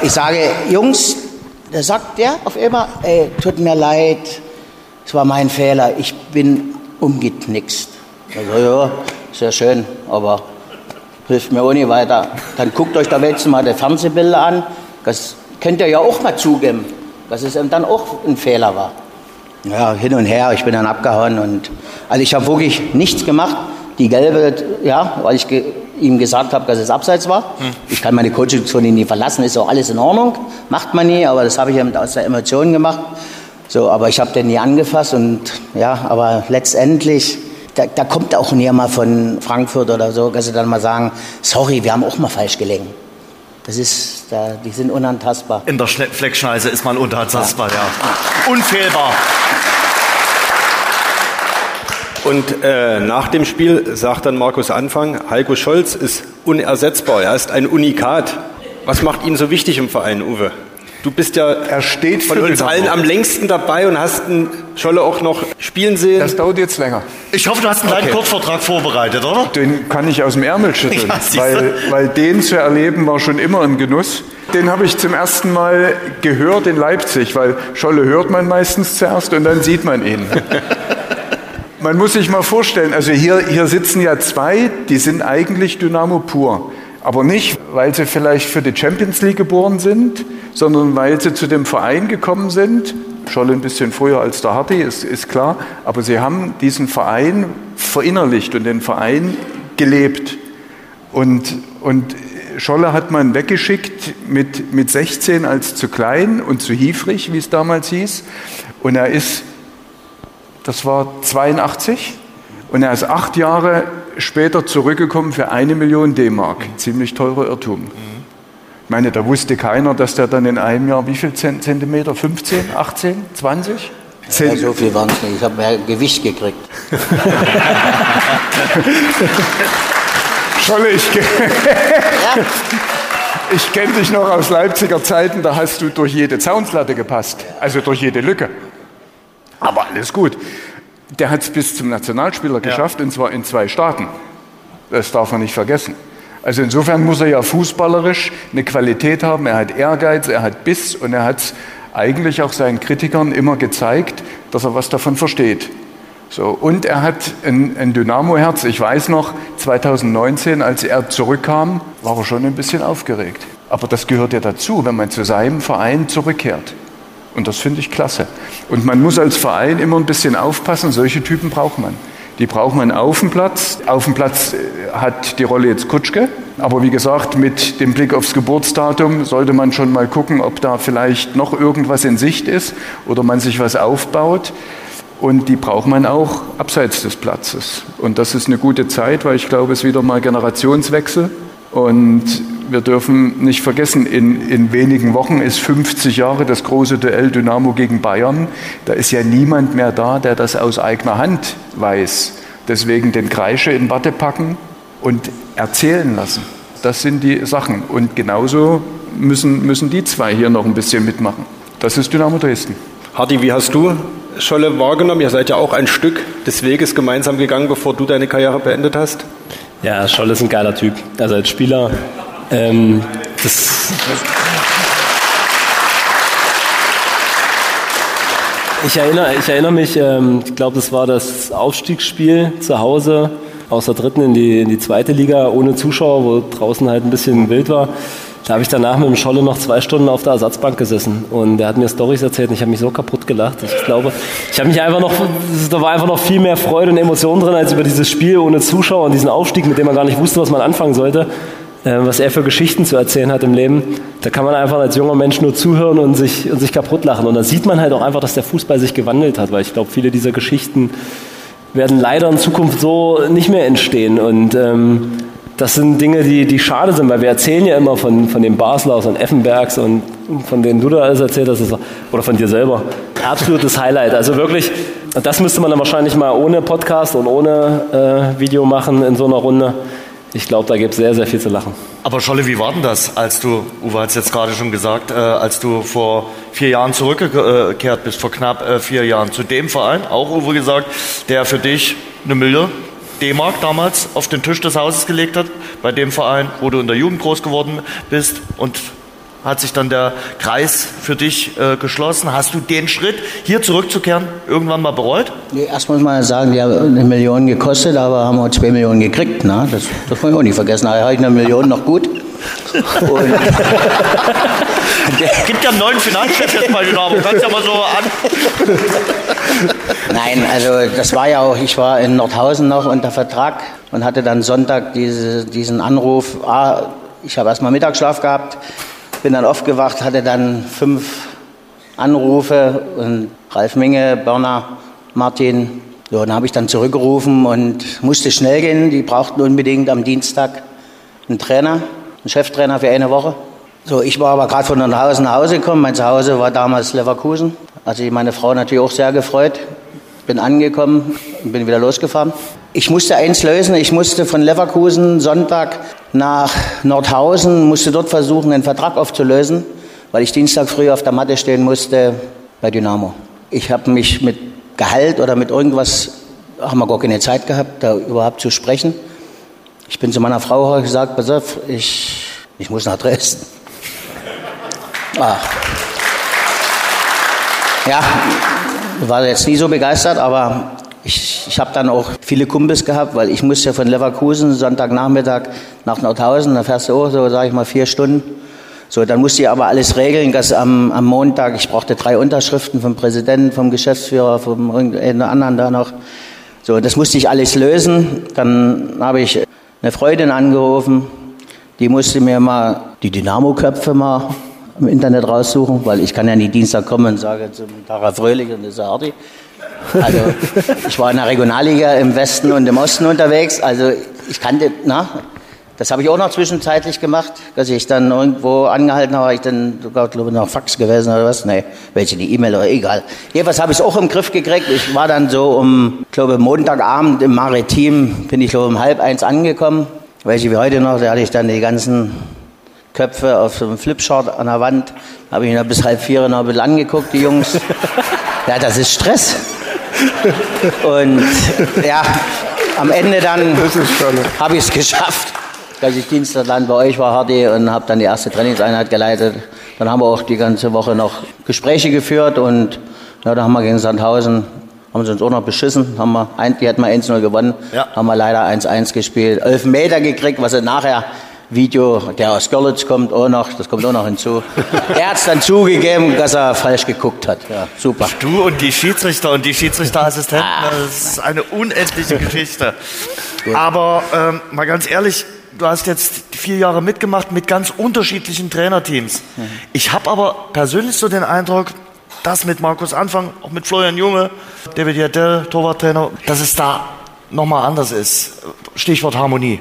Ich sage, Jungs, da sagt der auf einmal, ey, tut mir leid, es war mein Fehler, ich bin umgeknickst. Also, ja, sehr schön, aber hilft mir auch nicht weiter. Dann guckt euch da jetzt mal die Fernsehbilder an. Das könnt ihr ja auch mal zugeben, dass es dann auch ein Fehler war. Ja, hin und her, ich bin dann abgehauen und also ich habe wirklich nichts gemacht. Die gelbe, ja, weil ich ge ihm gesagt habe, dass es abseits war. Hm. Ich kann meine Coaching-Zone nie verlassen, ist auch alles in Ordnung, macht man nie, aber das habe ich eben aus der Emotion gemacht. So, aber ich habe den nie angefasst und ja, aber letztendlich da, da kommt auch nie mal von Frankfurt oder so, dass sie dann mal sagen, sorry, wir haben auch mal falsch gelegen. Das ist, da, die sind unantastbar.
In der Fleckschneise ist man unantastbar, ja. ja. Unfehlbar.
Und äh, nach dem Spiel sagt dann Markus Anfang, Heiko Scholz ist unersetzbar, er ist ein Unikat. Was macht ihn so wichtig im Verein, Uwe? Du bist ja
Er steht
von uns allen am längsten dabei und hast einen Scholle auch noch spielen sehen.
Das dauert jetzt länger.
Ich hoffe, du hast einen kleinen
Okay.
Kurzvertrag vorbereitet, oder?
Den kann ich aus dem Ärmel [laughs] schütteln,
Ja,
weil, weil den zu erleben war schon immer ein Genuss. Den habe ich zum ersten Mal gehört in Leipzig, weil Scholle hört man meistens zuerst und dann sieht man ihn. [laughs] Man muss sich mal vorstellen, also hier, hier sitzen ja zwei, die sind eigentlich Dynamo pur. Aber nicht, weil sie vielleicht für die Champions League geboren sind, sondern weil sie zu dem Verein gekommen sind. Scholle ein bisschen früher als der Hardy, ist, ist klar. Aber sie haben diesen Verein verinnerlicht und den Verein gelebt. Und, und Scholle hat man weggeschickt mit, mit 16 als zu klein und zu hiefrig, wie es damals hieß. Und er ist das war 82 und er ist acht Jahre später zurückgekommen für eine Million D-Mark. Ziemlich teurer Irrtum. Ich meine, da wusste keiner, dass der dann in einem Jahr wie viel Zent- Zentimeter? 15, 18, 20?
Ja, so viel waren es nicht. Ich habe mehr Gewicht gekriegt. [laughs]
Scholle, ich, ke- ich kenne dich noch aus Leipziger Zeiten, da hast du durch jede Zaunslatte gepasst, also durch jede Lücke. Aber alles gut. Der hat es bis zum Nationalspieler geschafft, und zwar in zwei Staaten. Das darf man nicht vergessen. Also insofern muss er ja fußballerisch eine Qualität haben. Er hat Ehrgeiz, er hat Biss und er hat eigentlich auch seinen Kritikern immer gezeigt, dass er was davon versteht. So, und er hat ein, ein Dynamo-Herz. Ich weiß noch, 2019, als er zurückkam, war er schon ein bisschen aufgeregt. Aber das gehört ja dazu, wenn man zu seinem Verein zurückkehrt. Und das finde ich klasse. Und man muss als Verein immer ein bisschen aufpassen, solche Typen braucht man. Die braucht man auf dem Platz. Auf dem Platz äh, hat die Rolle jetzt Kutschke. Aber wie gesagt, mit dem Blick aufs Geburtsdatum sollte man schon mal gucken, ob da vielleicht noch irgendwas in Sicht ist oder man sich was aufbaut. Und die braucht man auch abseits des Platzes. Und das ist eine gute Zeit, weil ich glaube, es ist wieder mal Generationswechsel. Und wir dürfen nicht vergessen, in, in wenigen Wochen ist 50 Jahre das große Duell Dynamo gegen Bayern. Da ist ja niemand mehr da, der das aus eigener Hand weiß. Deswegen den Kreische in Watte packen und erzählen lassen. Das sind die Sachen. Und genauso müssen, müssen die zwei hier noch ein bisschen mitmachen. Das ist Dynamo Dresden.
Hardy, wie hast du Scholle wahrgenommen? Ihr seid ja auch ein Stück des Weges gemeinsam gegangen, bevor du deine Karriere beendet hast.
Ja, Scholl ist ein geiler Typ. Also als Spieler, ähm, das. Ich erinnere, ich erinnere mich, ähm, ich glaube, das war das Aufstiegsspiel zu Hause aus der dritten in die, in die zweite Liga ohne Zuschauer, wo draußen halt ein bisschen wild war. Da habe ich danach mit dem Scholle noch zwei Stunden auf der Ersatzbank gesessen und der hat mir Storys erzählt und ich habe mich so kaputt gelacht. Ich glaube, ich habe mich einfach noch, da war einfach noch viel mehr Freude und Emotionen drin als über dieses Spiel ohne Zuschauer und diesen Aufstieg, mit dem man gar nicht wusste, was man anfangen sollte, was er für Geschichten zu erzählen hat im Leben. Da kann man einfach als junger Mensch nur zuhören und sich, und sich kaputt lachen. Und da sieht man halt auch einfach, dass der Fußball sich gewandelt hat, weil ich glaube, viele dieser Geschichten werden leider in Zukunft so nicht mehr entstehen. Und ähm, das sind Dinge, die, die schade sind, weil wir erzählen ja immer von, von den Baslers und Effenbergs und von denen du da alles erzählt hast, oder von dir selber. Absolutes Highlight. Also wirklich, das müsste man dann wahrscheinlich mal ohne Podcast und ohne äh, Video machen in so einer Runde. Ich glaube, da gibt es sehr, sehr viel zu lachen.
Aber Scholle, wie war denn das, als du, Uwe hat es jetzt gerade schon gesagt, äh, als du vor vier Jahren zurückgekehrt bist, vor knapp äh, vier Jahren, zu dem Verein, auch Uwe gesagt, der für dich eine Million D-Mark damals auf den Tisch des Hauses gelegt hat, bei dem Verein, wo du in der Jugend groß geworden bist und hat sich dann der Kreis für dich äh, geschlossen. Hast du den Schritt, hier zurückzukehren, irgendwann mal bereut?
Nee, Erst muss man sagen, die haben eine Million gekostet, aber haben wir zwei Millionen gekriegt. Ne? Das darf man auch nicht vergessen. Da habe ich eine Million noch gut. Und [laughs]
Gibt ja einen neuen Finanzchef jetzt bei Dynamo. Kannst ja mal so an.
Nein, also das war ja auch, ich war in Nordhausen noch unter Vertrag und hatte dann Sonntag diese, diesen Anruf. Ah, ich habe erstmal Mittagsschlaf gehabt, bin dann aufgewacht, hatte dann fünf Anrufe und Ralf Minge, Berner, Martin. Ja, dann habe ich dann zurückgerufen und musste schnell gehen. Die brauchten unbedingt am Dienstag einen Trainer, einen Cheftrainer für eine Woche. So, ich war aber gerade von Nordhausen nach Hause gekommen. Mein Zuhause war damals Leverkusen. Also meine Frau natürlich auch sehr gefreut. bin angekommen und bin wieder losgefahren. Ich musste eins lösen. Ich musste von Leverkusen Sonntag nach Nordhausen, musste dort versuchen, einen Vertrag aufzulösen, weil ich Dienstag früh auf der Matte stehen musste bei Dynamo. Ich habe mich mit Gehalt oder mit irgendwas, haben wir gar keine Zeit gehabt, da überhaupt zu sprechen. Ich bin zu meiner Frau gesagt, pass auf, ich, ich muss nach Dresden. Ah. Ja, war jetzt nie so begeistert, aber ich, ich habe dann auch viele Kumpels gehabt, weil ich musste ja von Leverkusen Sonntagnachmittag nach Nordhausen, da fährst du auch so, sage ich mal, vier Stunden. So, dann musste ich aber alles regeln, dass am, am Montag, ich brauchte drei Unterschriften vom Präsidenten, vom Geschäftsführer, vom anderen da noch. So, das musste ich alles lösen. Dann habe ich eine Freundin angerufen, die musste mir mal die Dynamo-Köpfe mal im Internet raussuchen, weil ich kann ja nicht Dienstag kommen und sage zum Tara Fröhlich und das ist Hardy. Also ich war in der Regionalliga im Westen und im Osten unterwegs. Also ich kannte, na, das habe ich auch noch zwischenzeitlich gemacht, dass ich dann irgendwo angehalten habe, ich dann sogar, glaube ich, noch Fax gewesen oder was. Nee, welche, die E-Mail oder egal. Jedenfalls habe ich es auch im Griff gekriegt. Ich war dann so um, glaube Montagabend im Maritim, bin ich, glaube um halb eins angekommen. Welche wie heute noch, da hatte ich dann die ganzen Köpfe auf so einem Flipchart an der Wand. Habe ich mir bis halb vier noch ein bisschen angeguckt, die Jungs. [laughs] Ja, das ist Stress. Und ja, am Ende dann habe ich es geschafft, dass ich Dienstag dann bei euch war, Hardy, und habe dann die erste Trainingseinheit geleitet. Dann haben wir auch die ganze Woche noch Gespräche geführt und ja, da haben wir gegen Sandhausen haben sie uns auch noch beschissen, haben wir, die hätten wir 1-0 gewonnen, ja. haben wir leider 1-1 gespielt, 11 Meter gekriegt, was sie nachher Video, der aus Görlitz kommt, auch noch, das kommt auch noch hinzu. er hat es dann zugegeben, dass er falsch geguckt hat. Ja, super.
Du und die Schiedsrichter und die Schiedsrichterassistenten, ah. das ist eine unendliche [laughs] Geschichte. Aber ähm, mal ganz ehrlich, du hast jetzt vier Jahre mitgemacht mit ganz unterschiedlichen Trainerteams. Mhm. Ich habe aber persönlich so den Eindruck, dass mit Markus Anfang, auch mit Florian Junge, David Jadell, Torwarttrainer, dass es da nochmal anders ist. Stichwort Harmonie.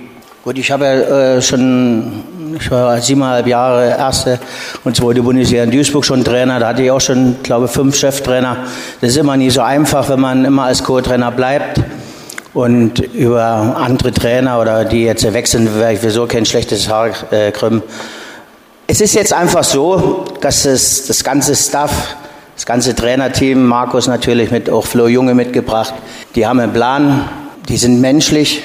Gut, ich habe äh, schon, ich war siebeneinhalb Jahre erste und zweite Bundesliga in Duisburg schon Trainer. Da hatte ich auch schon, glaube ich, fünf Cheftrainer. Das ist immer nie so einfach, wenn man immer als Co-Trainer bleibt und über andere Trainer oder die jetzt wechseln, werde ich sowieso kein schlechtes Haar äh, krümmen. Es ist jetzt einfach so, dass es, das ganze Staff, das ganze Trainerteam, Markus natürlich mit auch Flo Junge mitgebracht, die haben einen Plan, die sind menschlich,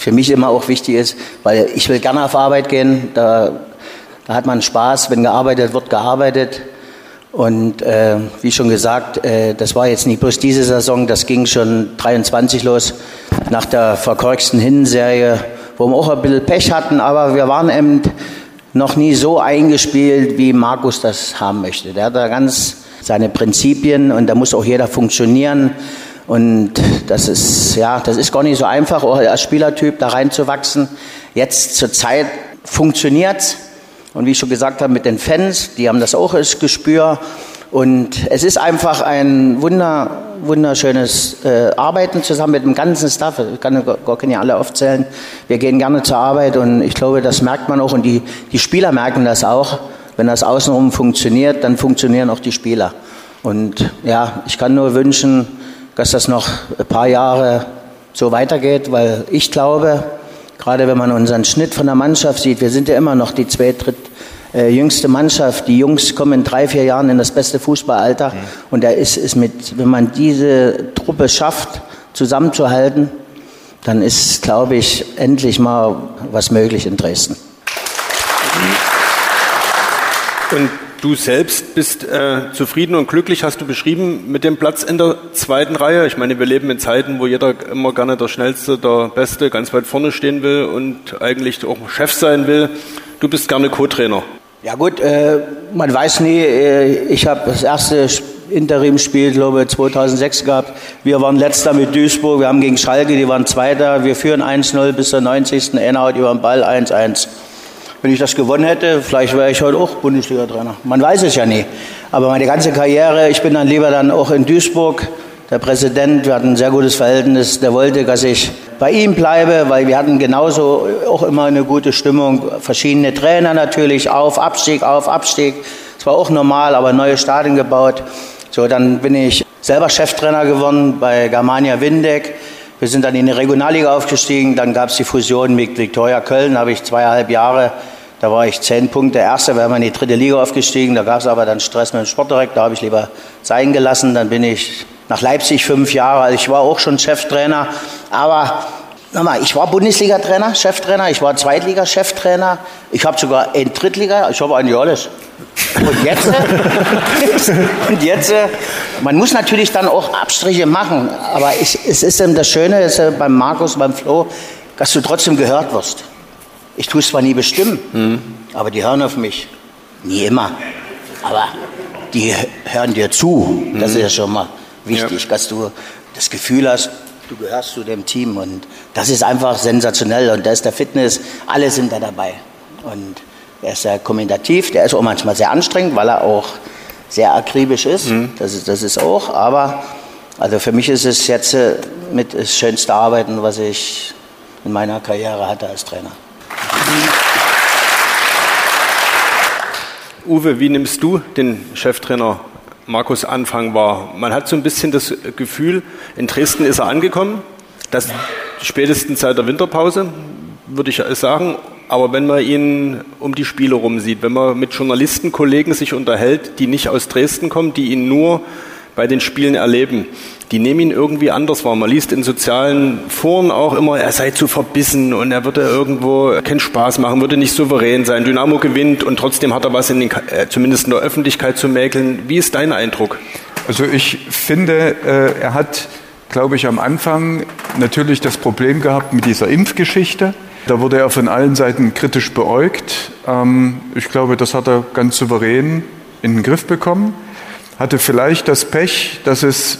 für mich immer auch wichtig ist, weil ich will gerne auf Arbeit gehen. Da, da hat man Spaß, wenn gearbeitet wird, gearbeitet. Und äh, wie schon gesagt, äh, das war jetzt nicht bloß diese Saison, das ging schon 23 los nach der verkorksten Hinserie, wo wir auch ein bisschen Pech hatten, aber wir waren eben noch nie so eingespielt, wie Markus das haben möchte. Der hat da ganz seine Prinzipien und da muss auch jeder funktionieren. Und das ist, ja, das ist gar nicht so einfach, auch als Spielertyp da reinzuwachsen. Jetzt zur Zeit funktioniert's. Und wie ich schon gesagt habe, mit den Fans, die haben das auch als Gespür. Und es ist einfach ein wunder, wunderschönes äh, Arbeiten zusammen mit dem ganzen Staff. Ich kann gar keine alle aufzählen. Wir gehen gerne zur Arbeit und ich glaube, das merkt man auch und die, die Spieler merken das auch. Wenn das außenrum funktioniert, dann funktionieren auch die Spieler. Und ja, ich kann nur wünschen, dass das noch ein paar Jahre so weitergeht, weil ich glaube, gerade wenn man unseren Schnitt von der Mannschaft sieht, wir sind ja immer noch die zwei, dritt, äh, jüngste Mannschaft. Die Jungs kommen in drei, vier Jahren in das beste Fußballalter. Mhm. Und da ist es mit, wenn man diese Truppe schafft, zusammenzuhalten, dann ist, glaube ich, endlich mal was möglich in Dresden.
Und Du selbst bist äh, zufrieden und glücklich, hast du beschrieben, mit dem Platz in der zweiten Reihe. Ich meine, wir leben in Zeiten, wo jeder immer gerne der Schnellste, der Beste ganz weit vorne stehen will und eigentlich auch Chef sein will. Du bist gerne Co-Trainer.
Ja gut, äh, man weiß nie. Äh, ich habe das erste Interimspiel, glaube ich, 2006 gehabt. Wir waren letzter mit Duisburg, wir haben gegen Schalke, die waren Zweiter. Wir führen 1-0 bis zur 90. Einer haut über den Ball 1-1. Wenn ich das gewonnen hätte, vielleicht wäre ich heute auch Bundesliga-Trainer. Man weiß es ja nie. Aber meine ganze Karriere, ich bin dann lieber dann auch in Duisburg. Der Präsident, wir hatten ein sehr gutes Verhältnis, der wollte, dass ich bei ihm bleibe, weil wir hatten genauso auch immer eine gute Stimmung. Verschiedene Trainer natürlich, auf, Abstieg, auf, Abstieg. Das war auch normal, aber neue Stadien gebaut. So, dann bin ich selber Cheftrainer geworden bei Germania Windeck. Wir sind dann in die Regionalliga aufgestiegen. Dann gab es die Fusion mit Viktoria Köln. Da habe ich zweieinhalb Jahre da war ich zehn Punkte Erster, wir haben in die dritte Liga aufgestiegen. Da gab es aber dann Stress mit dem Sportdirektor, da habe ich lieber sein gelassen. Dann bin ich nach Leipzig fünf Jahre. Also ich war auch schon Cheftrainer. Aber nochmal, ich war Bundesliga-Trainer, Cheftrainer, ich war Zweitliga-Cheftrainer. Ich habe sogar in Drittliga, ich habe eigentlich alles. Und jetzt, [laughs] und jetzt, man muss natürlich dann auch Abstriche machen. Aber ich, es ist eben das Schöne ist beim Markus, beim Flo, dass du trotzdem gehört wirst. Ich tue es zwar nie bestimmen, mhm. aber die hören auf mich. Nie immer. Aber die hören dir zu. Das mhm. ist ja schon mal wichtig, ja. dass du das Gefühl hast, du gehörst zu dem Team. Und das ist einfach sensationell. Und da ist der Fitness, alle sind da dabei. Und er ist sehr kommentativ, der ist auch manchmal sehr anstrengend, weil er auch sehr akribisch ist. Mhm. Das, ist das ist auch. Aber also für mich ist es jetzt äh, mit das schönste Arbeiten, was ich in meiner Karriere hatte als Trainer.
Uwe, wie nimmst du den Cheftrainer Markus Anfang wahr? Man hat so ein bisschen das Gefühl, in Dresden ist er angekommen, das spätestens seit der Winterpause, würde ich sagen. Aber wenn man ihn um die Spiele rum sieht, wenn man mit Journalisten, Kollegen sich unterhält, die nicht aus Dresden kommen, die ihn nur bei den Spielen erleben, die nehmen ihn irgendwie anders wahr. Man liest in sozialen Foren auch immer, er sei zu verbissen und er würde irgendwo keinen Spaß machen, würde nicht souverän sein. Dynamo gewinnt und trotzdem hat er was in den, äh, zumindest in der Öffentlichkeit zu mäkeln. Wie ist dein Eindruck?
Also ich finde, äh, er hat, glaube ich, am Anfang natürlich das Problem gehabt mit dieser Impfgeschichte. Da wurde er von allen Seiten kritisch beäugt. Ähm, ich glaube, das hat er ganz souverän in den Griff bekommen. Hatte vielleicht das Pech, dass es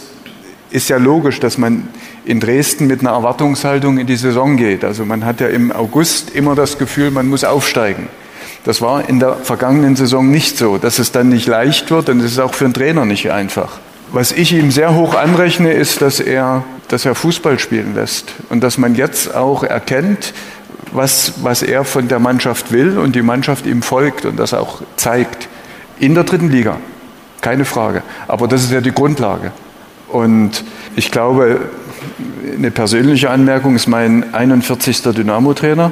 ist ja logisch, dass man in Dresden mit einer Erwartungshaltung in die Saison geht. Also man hat ja im August immer das Gefühl, man muss aufsteigen. Das war in der vergangenen Saison nicht so. Dass es dann nicht leicht wird, ist es auch für einen Trainer nicht einfach. Was ich ihm sehr hoch anrechne, ist, dass er, dass er Fußball spielen lässt und dass man jetzt auch erkennt, was, was er von der Mannschaft will und die Mannschaft ihm folgt und das auch zeigt. In der dritten Liga, keine Frage. Aber das ist ja die Grundlage. Und ich glaube, eine persönliche Anmerkung ist mein 41. Dynamo-Trainer.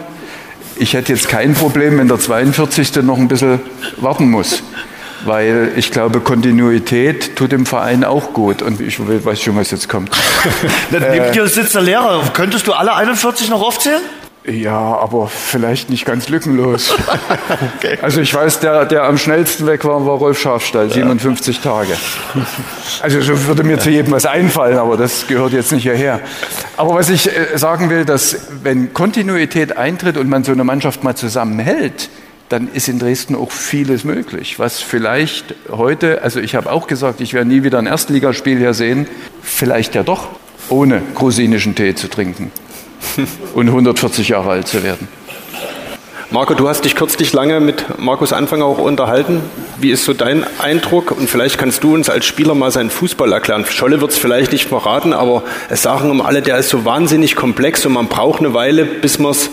Ich hätte jetzt kein Problem, wenn der 42. noch ein bisschen warten muss. Weil ich glaube, Kontinuität tut dem Verein auch gut. Und ich weiß schon, was jetzt kommt. [laughs]
Neben äh, dir sitzt der Lehrer. Könntest du alle 41 noch aufzählen?
Ja, aber vielleicht nicht ganz lückenlos. [laughs] okay. Also ich weiß, der, der am schnellsten weg war, war Rolf Schafstall, 57 ja. Tage. Also so würde mir zu jedem was einfallen, aber das gehört jetzt nicht hierher. Aber was ich äh, sagen will, dass wenn Kontinuität eintritt und man so eine Mannschaft mal zusammenhält, dann ist in Dresden auch vieles möglich, was vielleicht heute, also ich habe auch gesagt, ich werde nie wieder ein Erstligaspiel hier sehen, vielleicht ja doch ohne grusinischen Tee zu trinken [laughs] und 140 Jahre alt zu werden.
Marco, du hast dich kürzlich lange mit Markus Anfang auch unterhalten. Wie ist so dein Eindruck? Und vielleicht kannst du uns als Spieler mal seinen Fußball erklären. Scholle wird es vielleicht nicht verraten, aber es sagen um alle, der ist so wahnsinnig komplex und man braucht eine Weile, bis man es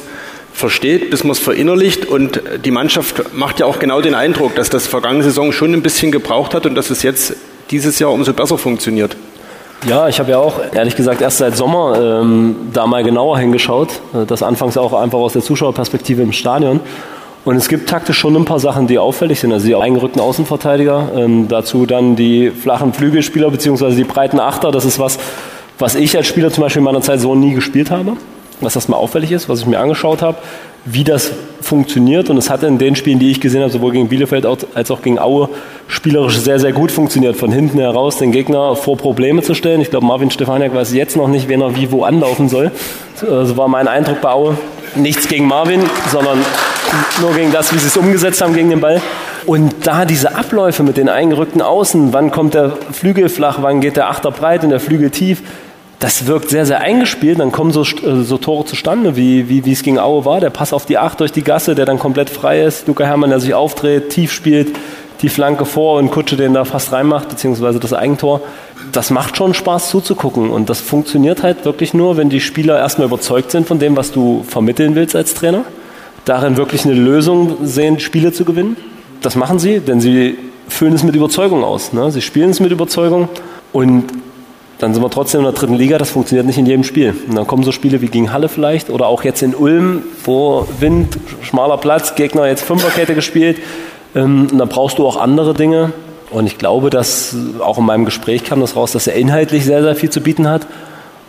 versteht, bis man es verinnerlicht. Und die Mannschaft macht ja auch genau den Eindruck, dass das vergangene Saison schon ein bisschen gebraucht hat und dass es jetzt dieses Jahr umso besser funktioniert.
Ja, ich habe ja auch ehrlich gesagt erst seit Sommer ähm, da mal genauer hingeschaut. Äh, das anfangs auch einfach aus der Zuschauerperspektive im Stadion. Und es gibt taktisch schon ein paar Sachen, die auffällig sind. Also die eingerückten Außenverteidiger, ähm, dazu dann die flachen Flügelspieler beziehungsweise die breiten Achter. Das ist was, was ich als Spieler zum Beispiel in meiner Zeit so nie gespielt habe. Was das mal auffällig ist, was ich mir angeschaut habe wie das funktioniert. Und es hat in den Spielen, die ich gesehen habe, sowohl gegen Bielefeld als auch gegen Aue, spielerisch sehr, sehr gut funktioniert. Von hinten heraus den Gegner vor Probleme zu stellen. Ich glaube, Marvin Stefaniak weiß jetzt noch nicht, wen er wie wo anlaufen soll. So war mein Eindruck bei Aue. Nichts gegen Marvin, sondern nur gegen das, wie sie es umgesetzt haben gegen den Ball. Und da diese Abläufe mit den eingerückten Außen, wann kommt der Flügel flach, wann geht der Achter breit und der Flügel tief, das wirkt sehr, sehr eingespielt. Dann kommen so, äh, so Tore zustande, wie, wie, wie es gegen Aue war. Der Pass auf die Acht durch die Gasse, der dann komplett frei ist. Luca Herrmann, der sich aufdreht, tief spielt, die Flanke vor und Kutsche den da fast reinmacht, beziehungsweise das Eigentor. Das macht schon Spaß zuzugucken. Und das funktioniert halt wirklich nur, wenn die Spieler erstmal überzeugt sind von dem, was du vermitteln willst als Trainer. Darin wirklich eine Lösung sehen, Spiele zu gewinnen. Das machen sie, denn sie füllen es mit Überzeugung aus. Ne? Sie spielen es mit Überzeugung. Und dann sind wir trotzdem in der dritten Liga, das funktioniert nicht in jedem Spiel. Und dann kommen so Spiele wie gegen Halle vielleicht oder auch jetzt in Ulm, wo Wind, schmaler Platz, Gegner jetzt Fünferkette gespielt. Ähm, und dann brauchst du auch andere Dinge. Und ich glaube, dass auch in meinem Gespräch kam das raus, dass er inhaltlich sehr, sehr viel zu bieten hat.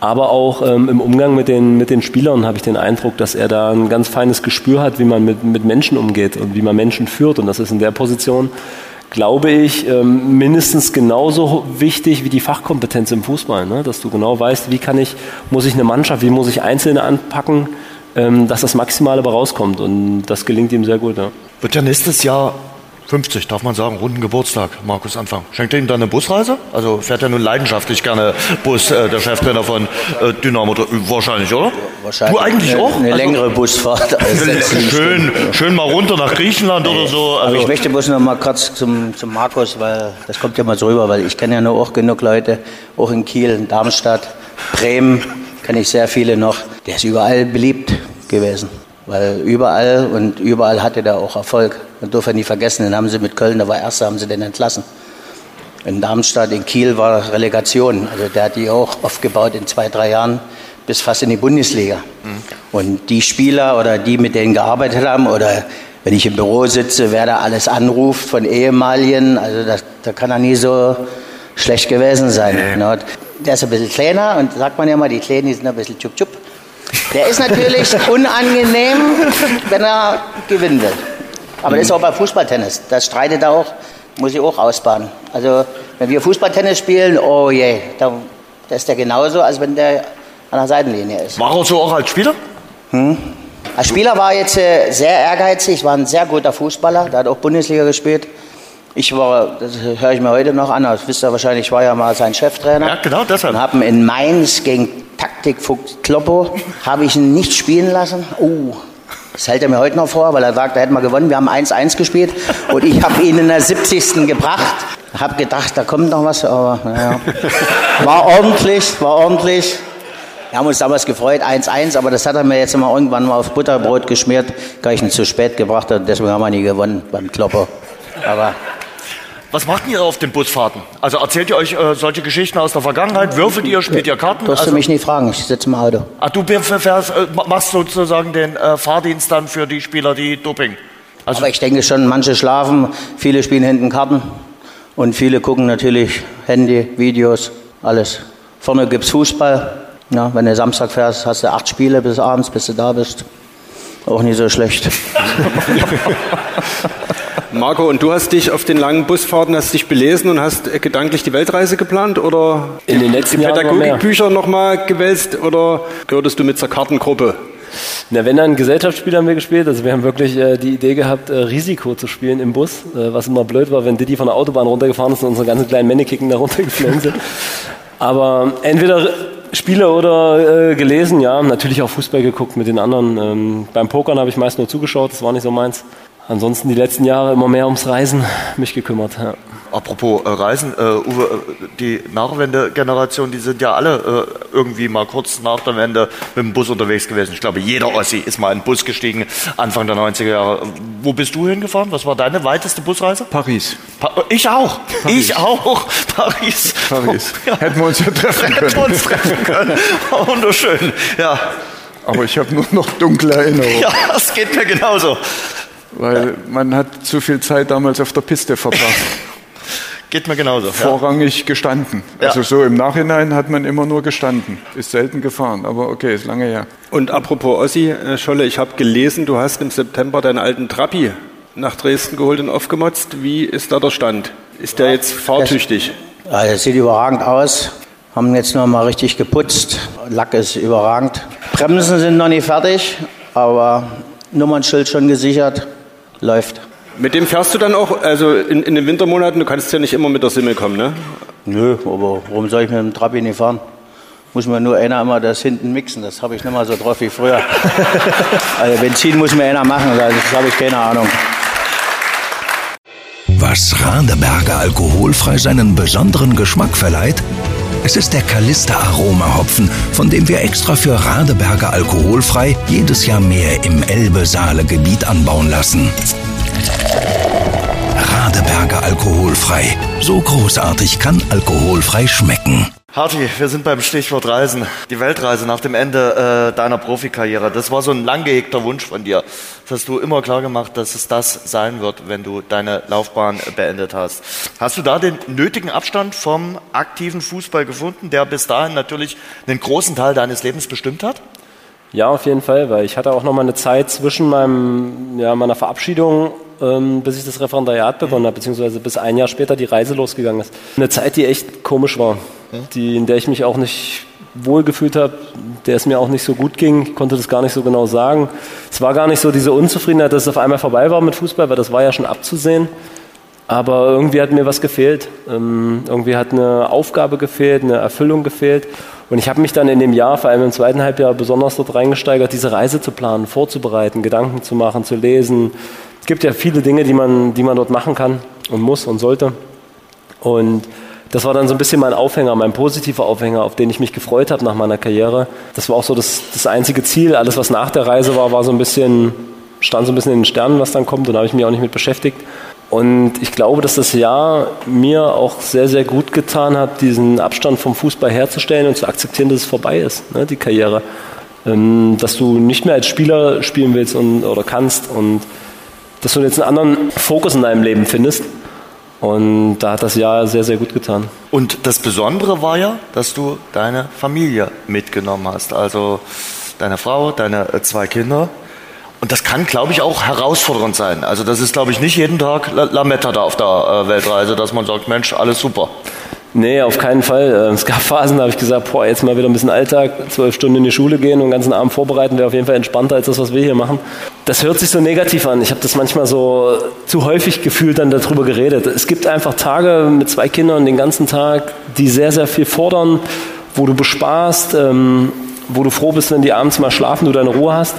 Aber auch ähm, im Umgang mit den, mit den Spielern habe ich den Eindruck, dass er da ein ganz feines Gespür hat, wie man mit, mit Menschen umgeht und wie man Menschen führt. Und das ist in der Position, glaube ich, ähm, mindestens genauso wichtig wie die Fachkompetenz im Fußball. Ne? Dass du genau weißt, wie kann ich, muss ich eine Mannschaft, wie muss ich Einzelne anpacken, ähm, dass das Maximale aber rauskommt. Und das gelingt ihm sehr gut. Ja.
Wird ja nächstes Jahr 50, darf man sagen, runden Geburtstag, Markus Anfang. Schenkt er ihm dann eine Busreise? Also fährt er nun leidenschaftlich gerne Bus, äh, der Cheftrainer von äh, Dynamo? Wahrscheinlich, oder?
Wahrscheinlich.
Du eigentlich
eine,
auch?
Eine
Also-
längere Busfahrt. Als
Schön,
Stunden.
schön mal runter nach Griechenland oder so.
Aber
Also,
ich möchte bloß noch mal kurz zum, zum Markus, weil das kommt ja mal so rüber, weil ich kenne ja nur auch genug Leute, auch in Kiel, in Darmstadt, Bremen, kenne ich sehr viele noch. Der ist überall beliebt gewesen. Weil überall und überall hatte der auch Erfolg. Man darf ja nie vergessen, den haben sie mit Köln, da war Erster, haben sie den entlassen. In Darmstadt, in Kiel war Relegation. Also der hat die auch aufgebaut in zwei, drei Jahren bis fast in die Bundesliga. Und die Spieler oder die, mit denen gearbeitet haben, oder wenn ich im Büro sitze, wer da alles anruft von ehemaligen, also da, da kann er nie so schlecht gewesen sein. Ne? Der ist ein bisschen kleiner und sagt man ja mal, die Kleinen die sind ein bisschen tschup tschup. Der ist natürlich unangenehm, wenn er gewinnen will. Aber das ist auch bei Fußballtennis. Das streitet er auch, muss ich auch ausbaden. Also, wenn wir Fußballtennis spielen, oh je, da, da ist der genauso, als wenn der an der Seitenlinie ist.
war er so auch als Spieler?
Als Spieler war er jetzt äh, sehr ehrgeizig, war ein sehr guter Fußballer, der hat auch Bundesliga gespielt. Ich war, das höre ich mir heute noch an, das wisst ihr wahrscheinlich, ich war ja mal sein Cheftrainer.
Ja, genau, deshalb.
Und habe ihn in Mainz gegen Taktikfuchs Kloppo, habe ich ihn nicht spielen lassen. Oh, das hält er mir heute noch vor, weil er sagt, da hätten wir gewonnen. Wir haben 1-1 gespielt und ich habe ihn in der 70. gebracht. Habe gedacht, da kommt noch was, aber naja. War ordentlich, war ordentlich. Wir haben uns damals gefreut, 1-1, aber das hat er mir jetzt immer irgendwann mal auf Butterbrot geschmiert, weil ich ihn zu spät gebracht habe. Deswegen haben wir nie gewonnen beim Kloppo. Aber
Was macht ihr auf den Busfahrten? Also erzählt ihr euch äh, solche Geschichten aus der Vergangenheit? Würfelt ihr, spielt ihr Karten?
du hast
Also,
du mich nie fragen, ich sitze im Auto.
ach, du fährst, äh, machst sozusagen den äh, Fahrdienst dann für die Spieler, die Doping. Also
Aber ich denke schon, manche schlafen, viele spielen hinten Karten und viele gucken natürlich Handy, Videos, alles. Vorne gibt's Fußball. Ja, wenn du Samstag fährst, hast du acht Spiele bis abends, bis du da bist. Auch nicht so schlecht. [laughs]
Marco, und du hast dich auf den langen Busfahrten hast dich belesen und hast gedanklich die Weltreise geplant oder
In den letzten
die. Pädagogikbücher nochmal gewälzt oder gehörtest du mit zur Kartengruppe?
Na, wenn dann Gesellschaftsspiel haben wir gespielt, also wir haben wirklich äh, die Idee gehabt, äh, Risiko zu spielen im Bus, äh, was immer blöd war, wenn Didi von der Autobahn runtergefahren ist und unsere ganzen kleinen Männekicken da runtergeflogen sind. [laughs] Aber entweder Spiele oder äh, gelesen, ja, natürlich auch Fußball geguckt mit den anderen. Ähm, beim Pokern habe ich meist nur zugeschaut, das war nicht so meins. Ansonsten die letzten Jahre immer mehr ums Reisen mich gekümmert. Ja.
Apropos äh, Reisen, äh, Uwe, äh, die Nachwende-Generation, die sind ja alle äh, irgendwie mal kurz nach der Wende mit dem Bus unterwegs gewesen. Ich glaube, jeder Ossi ist mal in den Bus gestiegen, Anfang der 90er Jahre. Wo bist du hingefahren? Was war deine weiteste Busreise?
Paris.
Pa ich auch. Ich auch. [laughs] Paris.
Paris. [laughs]
Ja.
Hätten wir uns ja treffen
Hätten wir
können.
uns treffen können. [laughs] Wunderschön. Ja.
Aber ich habe nur noch dunkle Erinnerungen,
ja, es geht mir genauso.
Weil man hat zu viel Zeit damals auf der Piste verbracht. [laughs]
Geht mir genauso. Ja.
Vorrangig gestanden.
Ja.
Also so im Nachhinein hat man immer nur gestanden. Ist selten gefahren, aber okay, ist lange her.
Und apropos Ossi, äh, Scholle, ich habe gelesen, du hast im September deinen alten Trabi nach Dresden geholt und aufgemotzt. Wie ist da der Stand? Ist der jetzt fahrtüchtig?
Ja, das sieht überragend aus. Haben jetzt noch mal richtig geputzt. Lack ist überragend. Bremsen sind noch nicht fertig, aber Nummernschild schon gesichert. Läuft.
Mit dem fährst du dann auch, also in, in den Wintermonaten, du kannst ja nicht immer mit der Simmel kommen, ne?
Nö, aber warum soll ich mit dem Trabi nicht fahren? Muss mir nur einer immer das hinten mixen. Das habe ich nicht mal so drauf wie früher. [laughs] also Benzin muss mir einer machen, also das habe ich keine Ahnung.
Was Radeberger alkoholfrei seinen besonderen Geschmack verleiht? Es ist der Kalista Aroma Hopfen, von dem wir extra für Radeberger alkoholfrei jedes Jahr mehr im Elbe-Saale-Gebiet anbauen lassen. Radeberger alkoholfrei. So großartig kann alkoholfrei schmecken.
Harti, wir sind beim Stichwort Reisen. Die Weltreise nach dem Ende äh, deiner Profikarriere. Das war so ein lang gehegter Wunsch von dir. Das hast du immer klar gemacht, dass es das sein wird, wenn du deine Laufbahn beendet hast. Hast du da den nötigen Abstand vom aktiven Fußball gefunden, der bis dahin natürlich einen großen Teil deines Lebens bestimmt hat?
Ja, auf jeden Fall, weil ich hatte auch noch mal eine Zeit zwischen meinem, ja, meiner Verabschiedung ähm, bis ich das Referendariat begonnen habe, beziehungsweise bis ein Jahr später die Reise losgegangen ist. Eine Zeit, die echt komisch war, die, in der ich mich auch nicht wohlgefühlt habe, der es mir auch nicht so gut ging. Ich konnte das gar nicht so genau sagen. Es war gar nicht so diese Unzufriedenheit, dass es auf einmal vorbei war mit Fußball, weil das war ja schon abzusehen. Aber irgendwie hat mir was gefehlt. Ähm, irgendwie hat eine Aufgabe gefehlt, eine Erfüllung gefehlt. Und ich habe mich dann in dem Jahr, vor allem im zweiten Halbjahr, besonders dort reingesteigert, diese Reise zu planen, vorzubereiten, Gedanken zu machen, zu lesen, gibt ja viele Dinge, die man, die man dort machen kann und muss und sollte. Und das war dann so ein bisschen mein Aufhänger, mein positiver Aufhänger, auf den ich mich gefreut habe nach meiner Karriere. Das war auch so das, das einzige Ziel. Alles, was nach der Reise war, war so ein bisschen, stand so ein bisschen in den Sternen, was dann kommt. Und da habe ich mich auch nicht mit beschäftigt. Und ich glaube, dass das Jahr mir auch sehr, sehr gut getan hat, diesen Abstand vom Fußball herzustellen und zu akzeptieren, dass es vorbei ist, ne, die Karriere. Ähm, dass du nicht mehr als Spieler spielen willst und, oder kannst und dass du jetzt einen anderen Fokus in deinem Leben findest. Und da hat das Jahr sehr, sehr gut getan.
Und das Besondere war ja, dass du deine Familie mitgenommen hast. Also deine Frau, deine äh, zwei Kinder. Und das kann, glaube ich, auch herausfordernd sein. Also das ist, glaube ich, nicht jeden Tag Lametta da auf der äh, Weltreise, dass man sagt, Mensch, alles super.
Nee, auf keinen Fall. Ähm, es gab [laughs] Phasen, da habe ich gesagt, boah, jetzt mal wieder ein bisschen Alltag, zwölf Stunden in die Schule gehen und den ganzen Abend vorbereiten, wäre auf jeden Fall entspannter als das, was wir hier machen. Das hört sich so negativ an. Ich habe das manchmal so zu häufig gefühlt dann darüber geredet. Es gibt einfach Tage mit zwei Kindern den ganzen Tag, die sehr, sehr viel fordern, wo du besparst, ähm, wo du froh bist, wenn die abends mal schlafen, du deine Ruhe hast.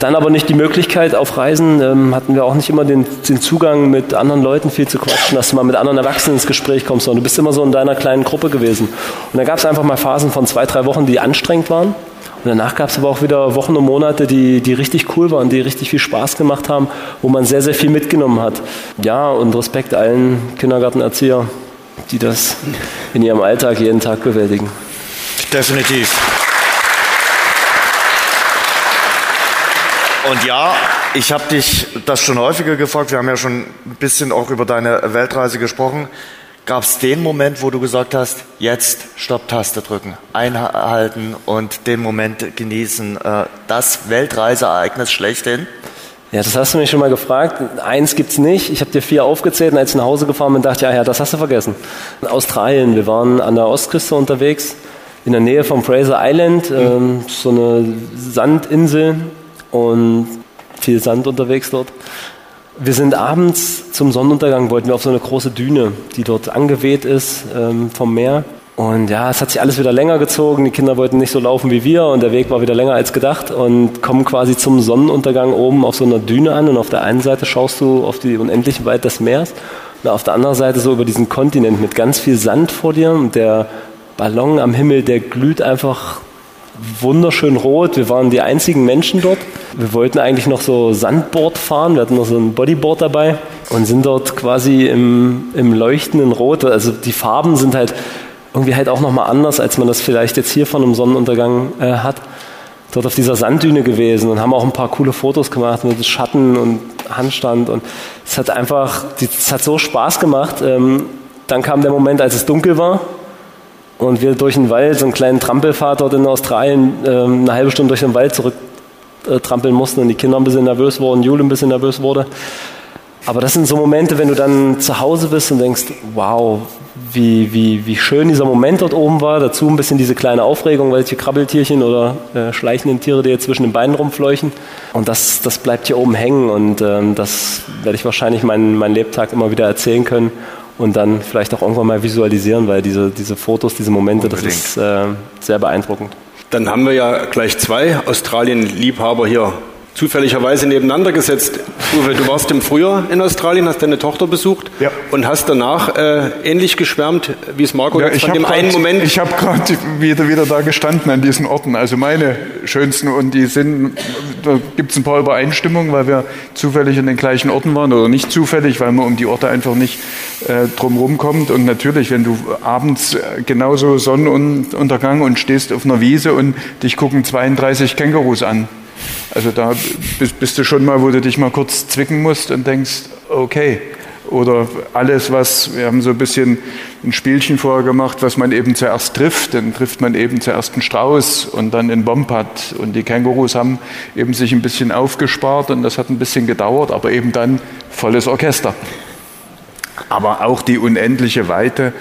Dann aber nicht die Möglichkeit auf Reisen, ähm, hatten wir auch nicht immer den, den, Zugang mit anderen Leuten viel zu quatschen, dass du mal mit anderen Erwachsenen ins Gespräch kommst, sondern du bist immer so in deiner kleinen Gruppe gewesen. Und da gab es einfach mal Phasen von zwei, drei Wochen, die anstrengend waren. Und danach gab es aber auch wieder Wochen und Monate, die, die richtig cool waren, die richtig viel Spaß gemacht haben, wo man sehr, sehr viel mitgenommen hat. Ja, und Respekt allen Kindergartenerzieher, die das in ihrem Alltag jeden Tag bewältigen.
Definitiv. Und ja, ich habe dich das schon häufiger gefragt. Wir haben ja schon ein bisschen auch über deine Weltreise gesprochen. Gab es den Moment, wo du gesagt hast, jetzt Stopp-Taste drücken, einhalten und den Moment genießen, äh, das Weltreiseereignis schlechthin?
Ja, das hast du mich schon mal gefragt. Eins gibt's nicht. Ich habe dir vier aufgezählt und als ich nach Hause gefahren bin, dachte ich, ja, ja, das hast du vergessen. In Australien, wir waren an der Ostküste unterwegs, in der Nähe vom Fraser Island, ähm, so eine Sandinsel und viel Sand unterwegs dort. Wir sind abends zum Sonnenuntergang, wollten wir auf so eine große Düne, die dort angeweht ist ähm, vom Meer. Und ja, es hat sich alles wieder länger gezogen. Die Kinder wollten nicht so laufen wie wir und der Weg war wieder länger als gedacht und kommen quasi zum Sonnenuntergang oben auf so einer Düne an und auf der einen Seite schaust du auf die unendliche Weite des Meeres und auf der anderen Seite so über diesen Kontinent mit ganz viel Sand vor dir und der Ballon am Himmel, der glüht einfach wunderschön rot. Wir waren die einzigen Menschen dort. Wir wollten eigentlich noch so Sandboard fahren. Wir hatten noch so ein Bodyboard dabei und sind dort quasi im, im leuchtenden Rot. Also die Farben sind halt irgendwie halt auch nochmal anders, als man das vielleicht jetzt hier von einem Sonnenuntergang äh, hat. Dort auf dieser Sanddüne gewesen und haben auch ein paar coole Fotos gemacht mit Schatten und Handstand und es hat einfach, es hat so Spaß gemacht. Ähm, dann kam der Moment, als es dunkel war und wir durch den Wald, so einen kleinen Trampelfahrt dort in Australien, ähm, eine halbe Stunde durch den Wald zurück äh, mussten und die Kinder ein bisschen nervös wurden, Jule ein bisschen nervös wurde. Aber das sind so Momente, wenn du dann zu Hause bist und denkst, wow, wie, wie, wie schön dieser Moment dort oben war. Dazu ein bisschen diese kleine Aufregung, welche Krabbeltierchen oder äh, schleichenden Tiere dir zwischen den Beinen rumfleuchen. Und das, das bleibt hier oben hängen und ähm, das werde ich wahrscheinlich meinen, meinen Lebtag immer wieder erzählen können und dann vielleicht auch irgendwann mal visualisieren, weil diese, diese Fotos, diese Momente, Unbedingt. das ist äh, sehr beeindruckend.
Dann haben wir ja gleich zwei Australien-Liebhaber hier zufälligerweise nebeneinander gesetzt. Uwe, du warst im Frühjahr in Australien, hast deine Tochter besucht
Ja.
und hast danach äh, ähnlich geschwärmt, wie es Marco
Ja,
jetzt
ich
von
habe
dem einen
grad-
Moment.
ich habe gerade wieder, wieder da gestanden an diesen Orten. Also meine schönsten und die sind, da gibt es ein paar Übereinstimmungen, weil wir zufällig in den gleichen Orten waren oder nicht zufällig, weil man um die Orte einfach nicht äh, drumherum kommt. Und natürlich, wenn du abends äh, genauso Sonnenuntergang und stehst auf einer Wiese und dich gucken 32 Kängurus an. Also da bist, du schon mal, wo du dich mal kurz zwicken musst und denkst, okay. Oder alles, was, wir haben so ein bisschen ein Spielchen vorher gemacht, was man eben zuerst trifft. Dann trifft man eben zuerst einen Strauß und dann einen Bombat. Und die Kängurus haben eben sich ein bisschen aufgespart und das hat ein bisschen gedauert, aber eben dann volles Orchester. Aber auch die unendliche Weite,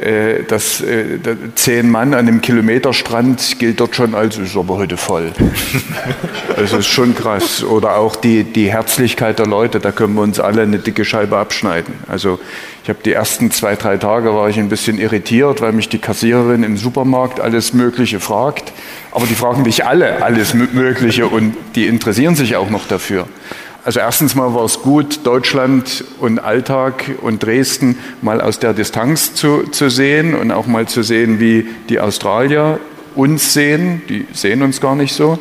äh, das äh, da- zehn Mann an einem Kilometerstrand gilt dort schon als, ist aber heute voll. Das [laughs] ist schon krass. Oder auch die, die Herzlichkeit der Leute, da können wir uns alle eine dicke Scheibe abschneiden. Also ich habe die ersten zwei, drei Tage war ich ein bisschen irritiert, weil mich die Kassiererin im Supermarkt alles Mögliche fragt. Aber die fragen mich alle alles Mö- Mögliche und die interessieren sich auch noch dafür. Also erstens mal war es gut, Deutschland und Alltag und Dresden mal aus der Distanz zu, zu sehen und auch mal zu sehen, wie die Australier uns sehen. Die sehen uns gar nicht so.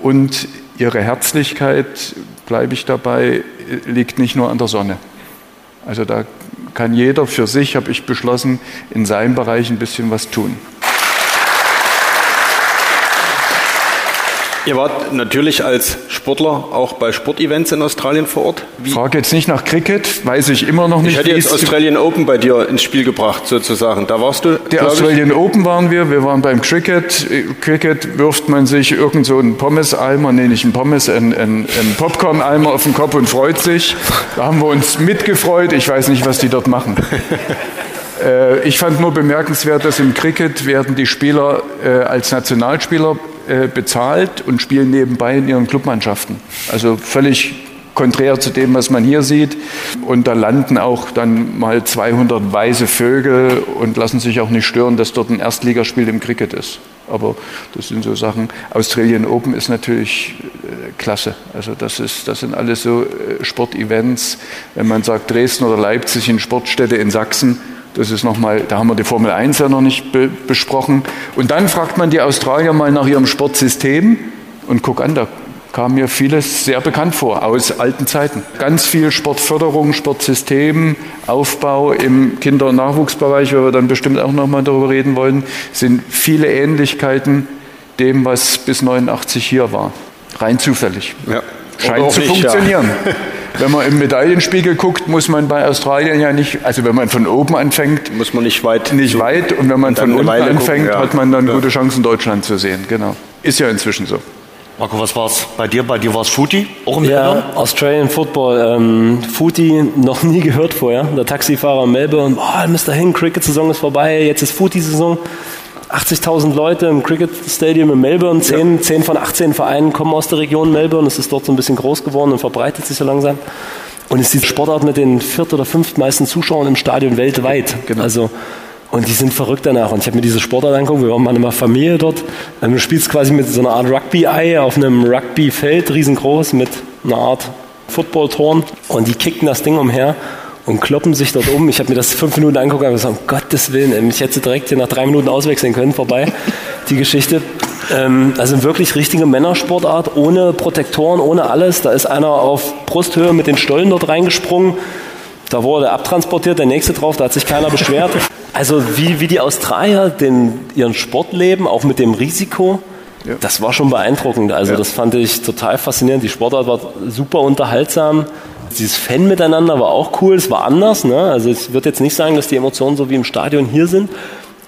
Und ihre Herzlichkeit, bleibe ich dabei, liegt nicht nur an der Sonne. Also da kann jeder für sich, habe ich beschlossen, in seinem Bereich ein bisschen was tun.
Ihr wart natürlich als Sportler auch bei Sportevents in Australien vor Ort. Wie,
Frage jetzt nicht nach Cricket, weiß ich immer noch nicht.
ich hätte jetzt Australian Open bei dir ins Spiel gebracht, sozusagen. Da warst du.
Der
glaub ich,
Australian Open waren wir, wir waren beim Cricket. Cricket wirft man sich irgend so einen Pommeseimer, nee, nicht einen Pommes, einen, einen, einen Popcorn-Eimer auf den Kopf und freut sich. Da haben wir uns mitgefreut. Ich weiß nicht, was die dort machen. [laughs] Äh, Ich fand nur bemerkenswert, dass im Cricket werden die Spieler äh, als Nationalspieler äh, bezahlt und spielen nebenbei in ihren Clubmannschaften. Also völlig konträr zu dem, was man hier sieht. Und da landen auch dann mal 200 weiße Vögel und lassen sich auch nicht stören, dass dort ein Erstligaspiel im Cricket ist. Aber das sind so Sachen. Australian Open ist natürlich äh, klasse. Also das, ist, das sind alles so äh, Sportevents. Wenn man sagt Dresden oder Leipzig in Sportstätte in Sachsen, das ist nochmal, da haben wir die Formel 1 ja noch nicht be besprochen. Und dann fragt man die Australier mal nach ihrem Sportsystem und guck an, da kam mir vieles sehr bekannt vor aus alten Zeiten. Ganz viel Sportförderung, Sportsystem, Aufbau im Kinder- und Nachwuchsbereich, wo wir dann bestimmt auch nochmal darüber reden wollen, sind viele Ähnlichkeiten dem, was bis 89 hier war. Rein zufällig.
Ja.
Scheint zu
nicht, ja. [laughs]
Wenn man im Medaillenspiegel guckt, muss man bei Australien ja nicht, also wenn man von oben anfängt,
Muss man nicht weit.
nicht weit und wenn man
dann
von unten
Weile gucken,
anfängt,
ja.
hat man dann
Ja.
gute Chancen, Deutschland zu sehen. Genau. Ist ja inzwischen so.
Marco, was war's bei dir? Bei dir war es Footy? Auch im
Ja, Australian Football, ähm, Footy noch nie gehört vorher. Der Taxifahrer in Melbourne, oh, Mr. Hin, Cricket-Saison ist vorbei, jetzt ist Footy-Saison. 80.000 Leute im Cricket Stadium in Melbourne, 10, 10 von 18 Vereinen kommen aus der Region Melbourne. Es ist dort so ein bisschen groß geworden und verbreitet sich so langsam. Und es ist die Sportart mit den viert- oder fünftmeisten Zuschauern im Stadion weltweit. Also, und die sind verrückt danach. Und ich habe mir diese Sportart angeguckt. Wir waren mal in einer Familie dort. Ähm, Du spielst quasi mit so einer Art Rugby-Ei auf einem Rugby-Feld, riesengroß, mit einer Art Football-Torn. Und die kicken das Ding umher und kloppen sich dort um. Ich habe mir das fünf Minuten angeguckt und gesagt, um Gottes Willen, ich hätte direkt hier nach drei Minuten auswechseln können, vorbei, die Geschichte. Ähm, also wirklich richtige Männersportart, ohne Protektoren, ohne alles. Da ist einer auf Brusthöhe mit den Stollen dort reingesprungen. Da wurde er abtransportiert, der nächste drauf, da hat sich keiner beschwert. Also wie, wie die Australier den, ihren Sport leben, auch mit dem Risiko, das war schon beeindruckend. Also das fand ich total faszinierend. Die Sportart war super unterhaltsam. Dieses Fan miteinander war auch cool, es war anders. Ne? Also ich würde jetzt nicht sagen, dass die Emotionen so wie im Stadion hier sind,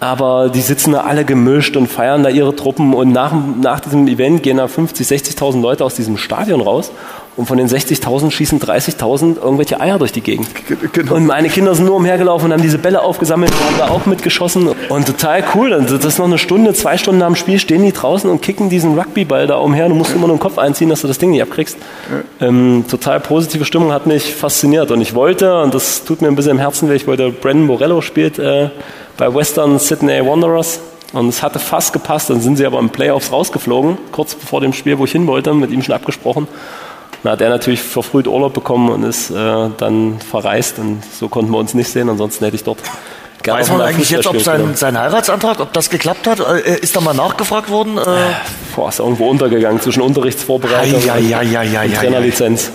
aber die sitzen da alle gemischt und feiern da ihre Truppen und nach, nach diesem Event gehen da 50, 60.000 Leute aus diesem Stadion raus und von den 60.000 schießen 30.000 irgendwelche Eier durch die Gegend.
genau.
Und meine Kinder sind nur umhergelaufen und haben diese Bälle aufgesammelt und haben da auch mitgeschossen. Und total cool. Und Das ist noch eine Stunde, zwei Stunden nach dem Spiel stehen die draußen und kicken diesen Rugbyball da umher. Du musst immer nur den Kopf einziehen, dass du das Ding nicht abkriegst. Ähm, total positive Stimmung hat mich fasziniert. Und ich wollte, und das tut mir ein bisschen im Herzen weh, ich wollte, Brandon Morello spielt äh, bei Western Sydney Wanderers. Und es hatte fast gepasst, dann sind sie aber im Playoffs rausgeflogen, kurz vor dem Spiel, wo ich hin wollte, mit ihm schon abgesprochen. Dann hat er natürlich verfrüht Urlaub bekommen und ist äh, dann verreist und so konnten wir uns nicht sehen, ansonsten hätte ich dort
gerne Weiß man eigentlich jetzt, ob sein, sein Heiratsantrag, ob das geklappt hat? Äh, ist da mal nachgefragt worden? Äh?
Boah, ist irgendwo untergegangen zwischen Unterrichtsvorbereitung und Trainerlizenz.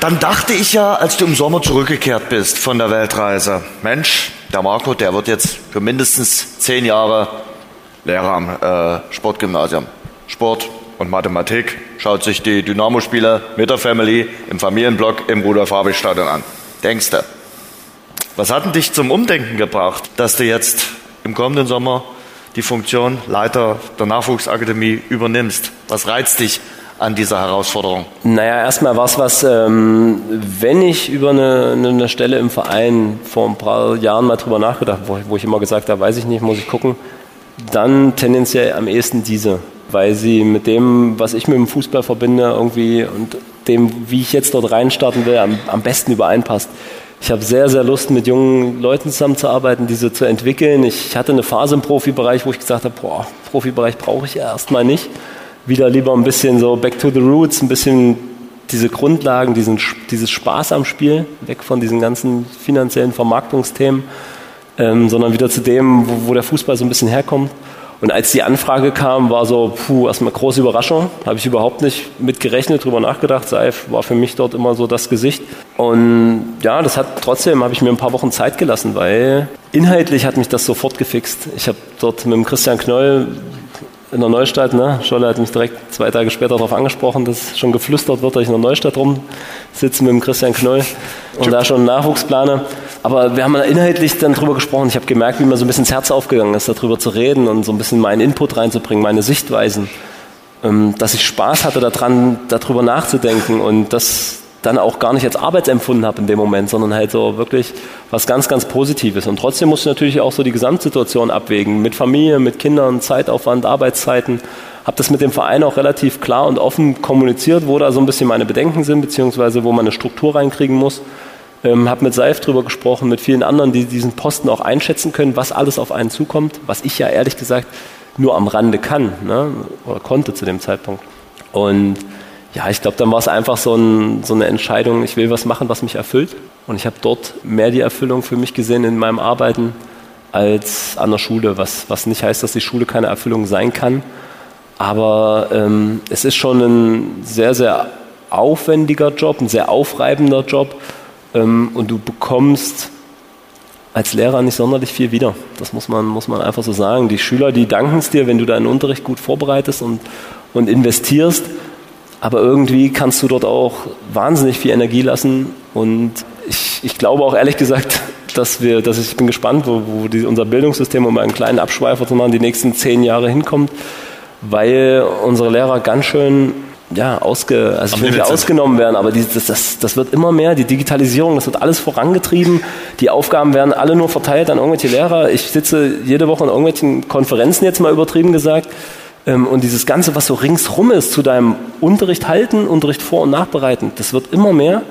Dann dachte ich ja, als du im Sommer zurückgekehrt bist von der Weltreise, Mensch, der Marco, der wird jetzt für mindestens zehn Jahre Lehrer am äh, Sportgymnasium. Sport und Mathematik, schaut sich die Dynamo-Spiele mit der Family im Familienblock im Rudolf-Habich-Stadion an. Denkste, was hat denn dich zum Umdenken gebracht, dass du jetzt im kommenden Sommer die Funktion Leiter der Nachwuchsakademie übernimmst? Was reizt dich an dieser Herausforderung?
Naja, erstmal war es was, ähm, wenn ich über eine, eine, Stelle im Verein vor ein paar Jahren mal drüber nachgedacht wo, wo ich immer gesagt habe, weiß ich nicht, muss ich gucken, dann tendenziell am ehesten diese, weil sie mit dem, was ich mit dem Fußball verbinde, irgendwie und dem, wie ich jetzt dort reinstarten will, am, am besten übereinpasst. Ich habe sehr, sehr Lust, mit jungen Leuten zusammenzuarbeiten, diese zu entwickeln. Ich hatte eine Phase im Profibereich, wo ich gesagt habe, boah, Profibereich brauche ich erstmal nicht wieder lieber ein bisschen so back to the roots, ein bisschen diese Grundlagen, diesen, dieses Spaß am Spiel, weg von diesen ganzen finanziellen Vermarktungsthemen, ähm, sondern wieder zu dem, wo, wo, der Fußball so ein bisschen herkommt. Und als die Anfrage kam, war so, puh, erstmal große Überraschung. Habe ich überhaupt nicht mit gerechnet, drüber nachgedacht. Seif war für mich dort immer so das Gesicht. Und ja, das hat trotzdem, habe ich mir ein paar Wochen Zeit gelassen, weil inhaltlich hat mich das sofort gefixt. Ich habe dort mit dem Christian Knoll in der Neustadt. Ne? Scholle hat mich direkt zwei Tage später darauf angesprochen, dass schon geflüstert wird, dass ich in der Neustadt rumsitze mit dem Christian Knoll und da schon Nachwuchs plane. Aber wir haben inhaltlich dann drüber gesprochen. Ich habe gemerkt, wie mir so ein bisschen das Herz aufgegangen ist, darüber zu reden und so ein bisschen meinen Input reinzubringen, meine Sichtweisen. Ähm, dass ich Spaß hatte daran, darüber nachzudenken und das dann auch gar nicht als Arbeit empfunden habe in dem Moment, sondern halt so wirklich was ganz, ganz Positives. Und trotzdem musste ich natürlich auch so die Gesamtsituation abwägen, mit Familie, mit Kindern, Zeitaufwand, Arbeitszeiten. Habe das mit dem Verein auch relativ klar und offen kommuniziert, wo da so ein bisschen meine Bedenken sind, beziehungsweise wo man eine Struktur reinkriegen muss. Ähm, habe mit Seif drüber gesprochen, mit vielen anderen, die diesen Posten auch einschätzen können, was alles auf einen zukommt, was ich ja ehrlich gesagt nur am Rande kann ne? oder konnte zu dem Zeitpunkt. Und ja, ich glaube, dann war es einfach so, ein, so, eine Entscheidung, ich will was machen, was mich erfüllt. Und ich habe dort mehr die Erfüllung für mich gesehen in meinem Arbeiten als an der Schule, was, was nicht heißt, dass die Schule keine Erfüllung sein kann. Aber ähm, es ist schon ein sehr, sehr aufwendiger Job, ein sehr aufreibender Job. Ähm, und du bekommst als Lehrer nicht sonderlich viel wieder. Das muss man, muss man einfach so sagen. Die Schüler, die danken es dir, wenn du deinen Unterricht gut vorbereitest und, und investierst. Aber irgendwie kannst du dort auch wahnsinnig viel Energie lassen. Und ich, ich glaube auch ehrlich gesagt, dass wir, dass ich bin gespannt, wo, wo die, unser Bildungssystem, um einen kleinen Abschweifer zu machen, die nächsten zehn Jahre hinkommt, weil unsere Lehrer ganz schön ja, ausge, also ich will nicht ausgenommen werden, aber die, das, das, das wird immer mehr, die Digitalisierung, das wird alles vorangetrieben, die Aufgaben werden alle nur verteilt an irgendwelche Lehrer. Ich sitze jede Woche in irgendwelchen Konferenzen, jetzt mal übertrieben gesagt, und dieses Ganze, was so ringsrum ist, zu deinem Unterricht halten, Unterricht vor- und nachbereiten, das wird immer mehr.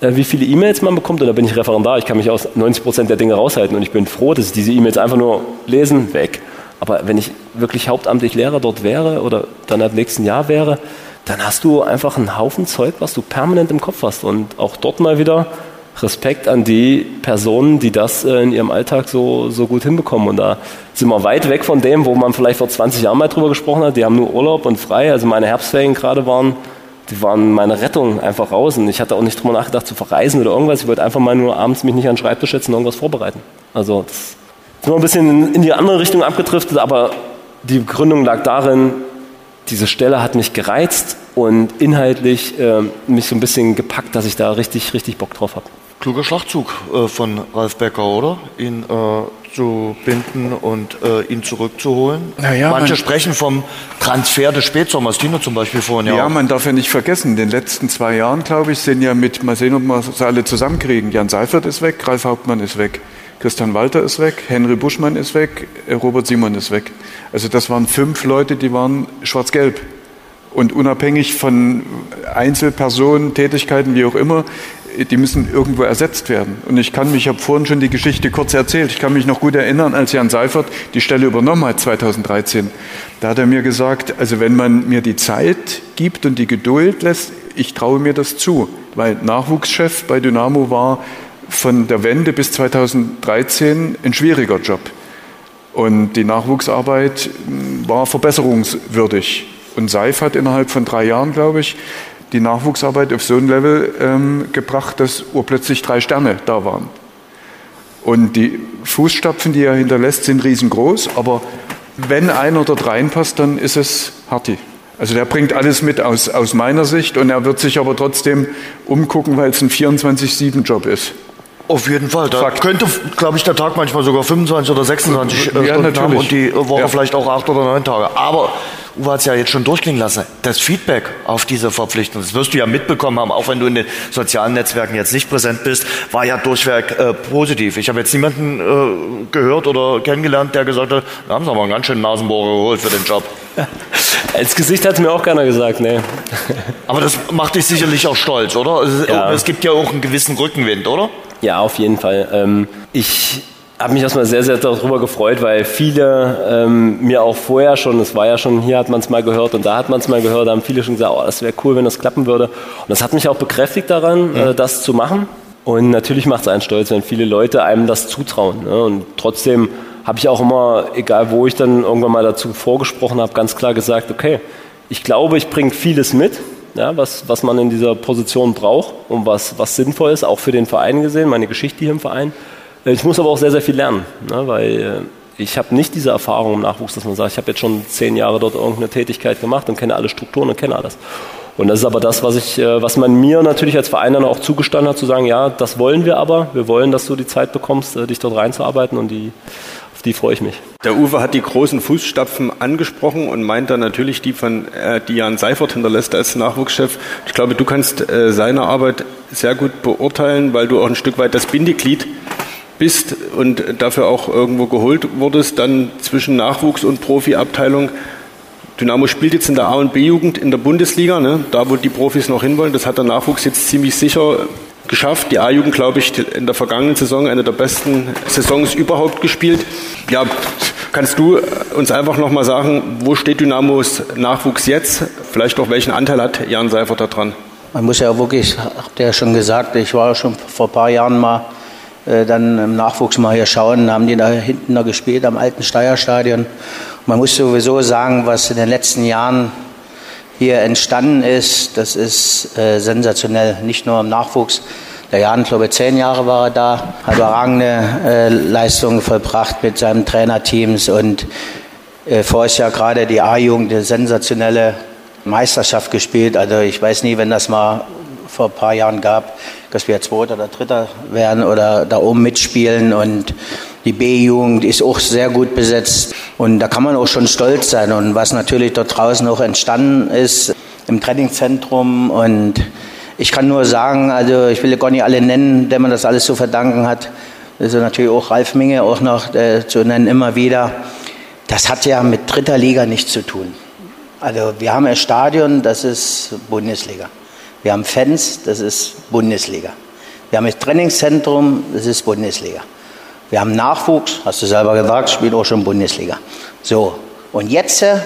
Äh, wie viele E-Mails man bekommt, und da bin ich Referendar, ich kann mich aus 90 Prozent der Dinge raushalten und ich bin froh, dass ich diese E-Mails einfach nur lesen, weg. Aber wenn ich wirklich hauptamtlich Lehrer dort wäre oder dann ab nächsten Jahr wäre, dann hast du einfach einen Haufen Zeug, was du permanent im Kopf hast. Und auch dort mal wieder Respekt an die Personen, die das äh, in ihrem Alltag so, so gut hinbekommen. Und da sind wir weit weg von dem, wo man vielleicht vor 20 Jahren mal drüber gesprochen hat. Die haben nur Urlaub und frei. Also meine Herbstferien gerade waren, die waren meine Rettung einfach raus. Und ich hatte auch nicht drüber nachgedacht zu verreisen oder irgendwas. Ich wollte einfach mal nur abends mich nicht an den Schreibtisch setzen und irgendwas vorbereiten. Also das sind wir ein bisschen in die andere Richtung abgedriftet, aber die Begründung lag darin, diese Stelle hat mich gereizt und inhaltlich äh, mich so ein bisschen gepackt, dass ich da richtig, richtig Bock drauf habe
kluger Schachzug äh, von Ralf Becker, oder? Ihn äh, zu binden und äh, ihn zurückzuholen.
Naja,
Manche sprechen vom Transfer des Spätsommers, Tino zum Beispiel vorhin
ja. Ja, man darf ja nicht vergessen, in den letzten zwei Jahren, glaube ich, sind ja mit, mal sehen, ob wir es alle zusammenkriegen. Jan Seifert ist weg, Ralf Hauptmann ist weg. Christian Walter ist weg, Henry Buschmann ist weg, äh, Robert Simon ist weg. Also das waren fünf Leute, die waren schwarz-gelb. Und unabhängig von Einzelpersonen, Tätigkeiten, wie auch immer, die müssen irgendwo ersetzt werden. Und ich kann mich, ich habe vorhin schon die Geschichte kurz erzählt, ich kann mich noch gut erinnern, als Jan Seifert die Stelle übernommen hat 2013. Da hat er mir gesagt, also wenn man mir die Zeit gibt und die Geduld lässt, ich traue mir das zu, weil Nachwuchschef bei Dynamo war von der Wende bis 2013 ein schwieriger Job. Und die Nachwuchsarbeit war verbesserungswürdig. Und Seif hat innerhalb von drei Jahren, glaube ich, die Nachwuchsarbeit auf so ein Level ähm, gebracht, dass urplötzlich drei Sterne da waren. Und die Fußstapfen, die er hinterlässt, sind riesengroß, aber wenn einer dort reinpasst, dann ist es Harti. Also der bringt alles mit aus, aus meiner Sicht und er wird sich aber trotzdem umgucken, weil es ein 24-7-Job ist.
Auf jeden Fall. Da
Fakt.
könnte, glaube ich, der Tag manchmal sogar 25 oder 26
Ja,
Stunden haben
natürlich.
und die Woche
Ja.
vielleicht auch acht oder neun Tage. Aber Uwe hat es ja jetzt schon durchklingen lassen. Das Feedback auf diese Verpflichtung, das wirst du ja mitbekommen haben, auch wenn du in den sozialen Netzwerken jetzt nicht präsent bist, war ja durchweg äh, positiv. Ich habe jetzt niemanden äh, gehört oder kennengelernt, der gesagt hat, da haben sie aber einen ganz schönen Nasenbohrer geholt für den Job. [laughs]
Ins Gesicht hat mir auch keiner gesagt, nee. [laughs]
Aber das macht dich sicherlich auch stolz, oder? Es,
Ja.
es gibt ja auch einen gewissen Rückenwind, oder?
Ja, auf jeden Fall. Ähm, ich habe mich erstmal sehr, sehr darüber gefreut, weil viele ähm, mir auch vorher schon, es war ja schon, hier hat man es mal gehört und da hat man es mal gehört, da haben viele schon gesagt, oh, das wäre cool, wenn das klappen würde. Und das hat mich auch bekräftigt daran, äh, das zu machen. Und natürlich macht es einen stolz, wenn viele Leute einem das zutrauen. Ne? Und trotzdem habe ich auch immer, egal wo ich dann irgendwann mal dazu vorgesprochen habe, ganz klar gesagt, okay, ich glaube, ich bringe vieles mit, ja, was, was man in dieser Position braucht und was, was sinnvoll ist, auch für den Verein gesehen, meine Geschichte hier im Verein. Ich muss aber auch sehr, sehr viel lernen, ne, weil äh, ich habe nicht diese Erfahrung im Nachwuchs, dass man sagt, ich habe jetzt schon zehn Jahre dort irgendeine Tätigkeit gemacht und kenne alle Strukturen und kenne alles. Und das ist aber das, was, ich, äh, was man mir natürlich als Verein dann auch zugestanden hat, zu sagen, ja, das wollen wir aber. Wir wollen, dass du die Zeit bekommst, äh, dich dort reinzuarbeiten und die, auf die freue ich mich.
Der Uwe hat die großen Fußstapfen angesprochen und meint dann natürlich die von die Jan Seifert hinterlässt als Nachwuchschef. Ich glaube, du kannst seine Arbeit sehr gut beurteilen, weil du auch ein Stück weit das Bindeglied bist und dafür auch irgendwo geholt wurdest, dann zwischen Nachwuchs und Profiabteilung. Dynamo spielt jetzt in der A- und B-Jugend in der Bundesliga, ne? da wo die Profis noch hinwollen. Das hat der Nachwuchs jetzt ziemlich sicher geschafft. Die A-Jugend, glaube ich, in der vergangenen Saison eine der besten Saisons überhaupt gespielt. Ja, kannst du uns einfach nochmal sagen, wo steht Dynamos Nachwuchs jetzt? Vielleicht auch welchen Anteil hat Jan Seifert da dran?
Man muss ja wirklich, habt ihr ja schon gesagt, ich war schon vor ein paar Jahren mal dann im Nachwuchs mal hier schauen, haben die da hinten noch gespielt am alten Steierstadion. Man muss sowieso sagen, was in den letzten Jahren hier entstanden ist, das ist äh, sensationell. Nicht nur im Nachwuchs. Der Jan, glaube ich, zehn Jahre war er da, hat überragende äh, Leistungen vollbracht mit seinen Trainerteams und äh, vorher ist ja gerade die A-Jugend eine sensationelle Meisterschaft gespielt. Also ich weiß nie, wenn das mal vor ein paar Jahren gab, dass wir Zweiter oder Dritter werden oder da oben mitspielen. Und die B-Jugend ist auch sehr gut besetzt. Und da kann man auch schon stolz sein. Und was natürlich dort draußen auch entstanden ist im Trainingszentrum. Und ich kann nur sagen, also ich will gar nicht alle nennen, der man das alles zu verdanken hat. Also natürlich auch Ralf Minge auch noch äh, zu nennen immer wieder. Das hat ja mit dritter Liga nichts zu tun. Also wir haben ein Stadion, das ist Bundesliga. Wir haben Fans, das ist Bundesliga. Wir haben ein Trainingszentrum, das ist Bundesliga. Wir haben Nachwuchs, hast du selber gesagt, spielt auch schon Bundesliga. So, und jetzt, äh,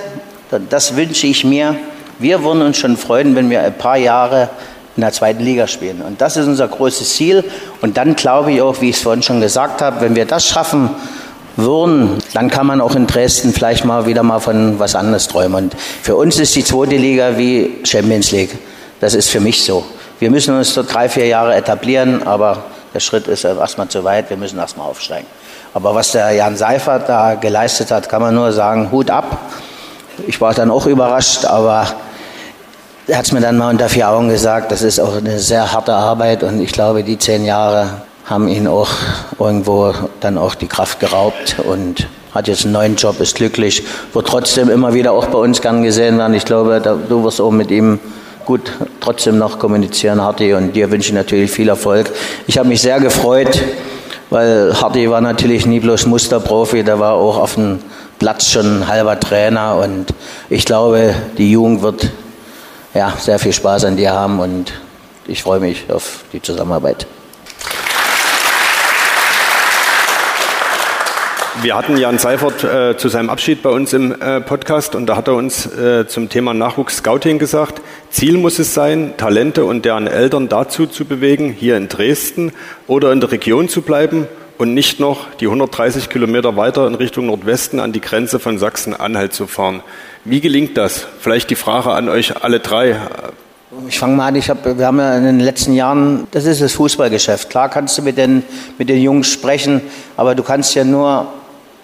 das wünsche ich mir, wir würden uns schon freuen, wenn wir ein paar Jahre in der zweiten Liga spielen. Und das ist unser großes Ziel. Und dann glaube ich auch, wie ich es vorhin schon gesagt habe, wenn wir das schaffen würden, dann kann man auch in Dresden vielleicht mal wieder mal von was anderes träumen. Und für uns ist die zweite Liga wie Champions League. Das ist für mich so. Wir müssen uns dort drei, vier Jahre etablieren, aber der Schritt ist erstmal zu weit. Wir müssen erstmal aufsteigen. Aber was der Jan Seifert da geleistet hat, kann man nur sagen, Hut ab. Ich war dann auch überrascht, aber er hat es mir dann mal unter vier Augen gesagt, das ist auch eine sehr harte Arbeit und ich glaube, die zehn Jahre haben ihn auch irgendwo dann auch die Kraft geraubt und hat jetzt einen neuen Job, ist glücklich, wird trotzdem immer wieder auch bei uns gern gesehen werden. Ich glaube, du wirst auch mit ihm gut trotzdem noch kommunizieren, Harti, und dir wünsche ich natürlich viel Erfolg. Ich habe mich sehr gefreut, weil Harti war natürlich nie bloß Musterprofi, der war auch auf dem Platz schon halber Trainer und ich glaube, die Jugend wird ja, sehr viel Spaß an dir haben und ich freue mich auf die Zusammenarbeit.
Wir hatten Jan Seifert äh, zu seinem Abschied bei uns im äh, Podcast und da hat er uns äh, zum Thema Nachwuchs-Scouting gesagt, Ziel muss es sein, Talente und deren Eltern dazu zu bewegen, hier in Dresden oder in der Region zu bleiben und nicht noch die 130 Kilometer weiter in Richtung Nordwesten an die Grenze von Sachsen-Anhalt zu fahren. Wie gelingt das? Vielleicht die Frage an euch alle drei.
Ich fange mal an, ich hab, wir haben ja in den letzten Jahren, das ist das Fußballgeschäft. Klar kannst du mit den, mit den Jungs sprechen, aber du kannst ja nur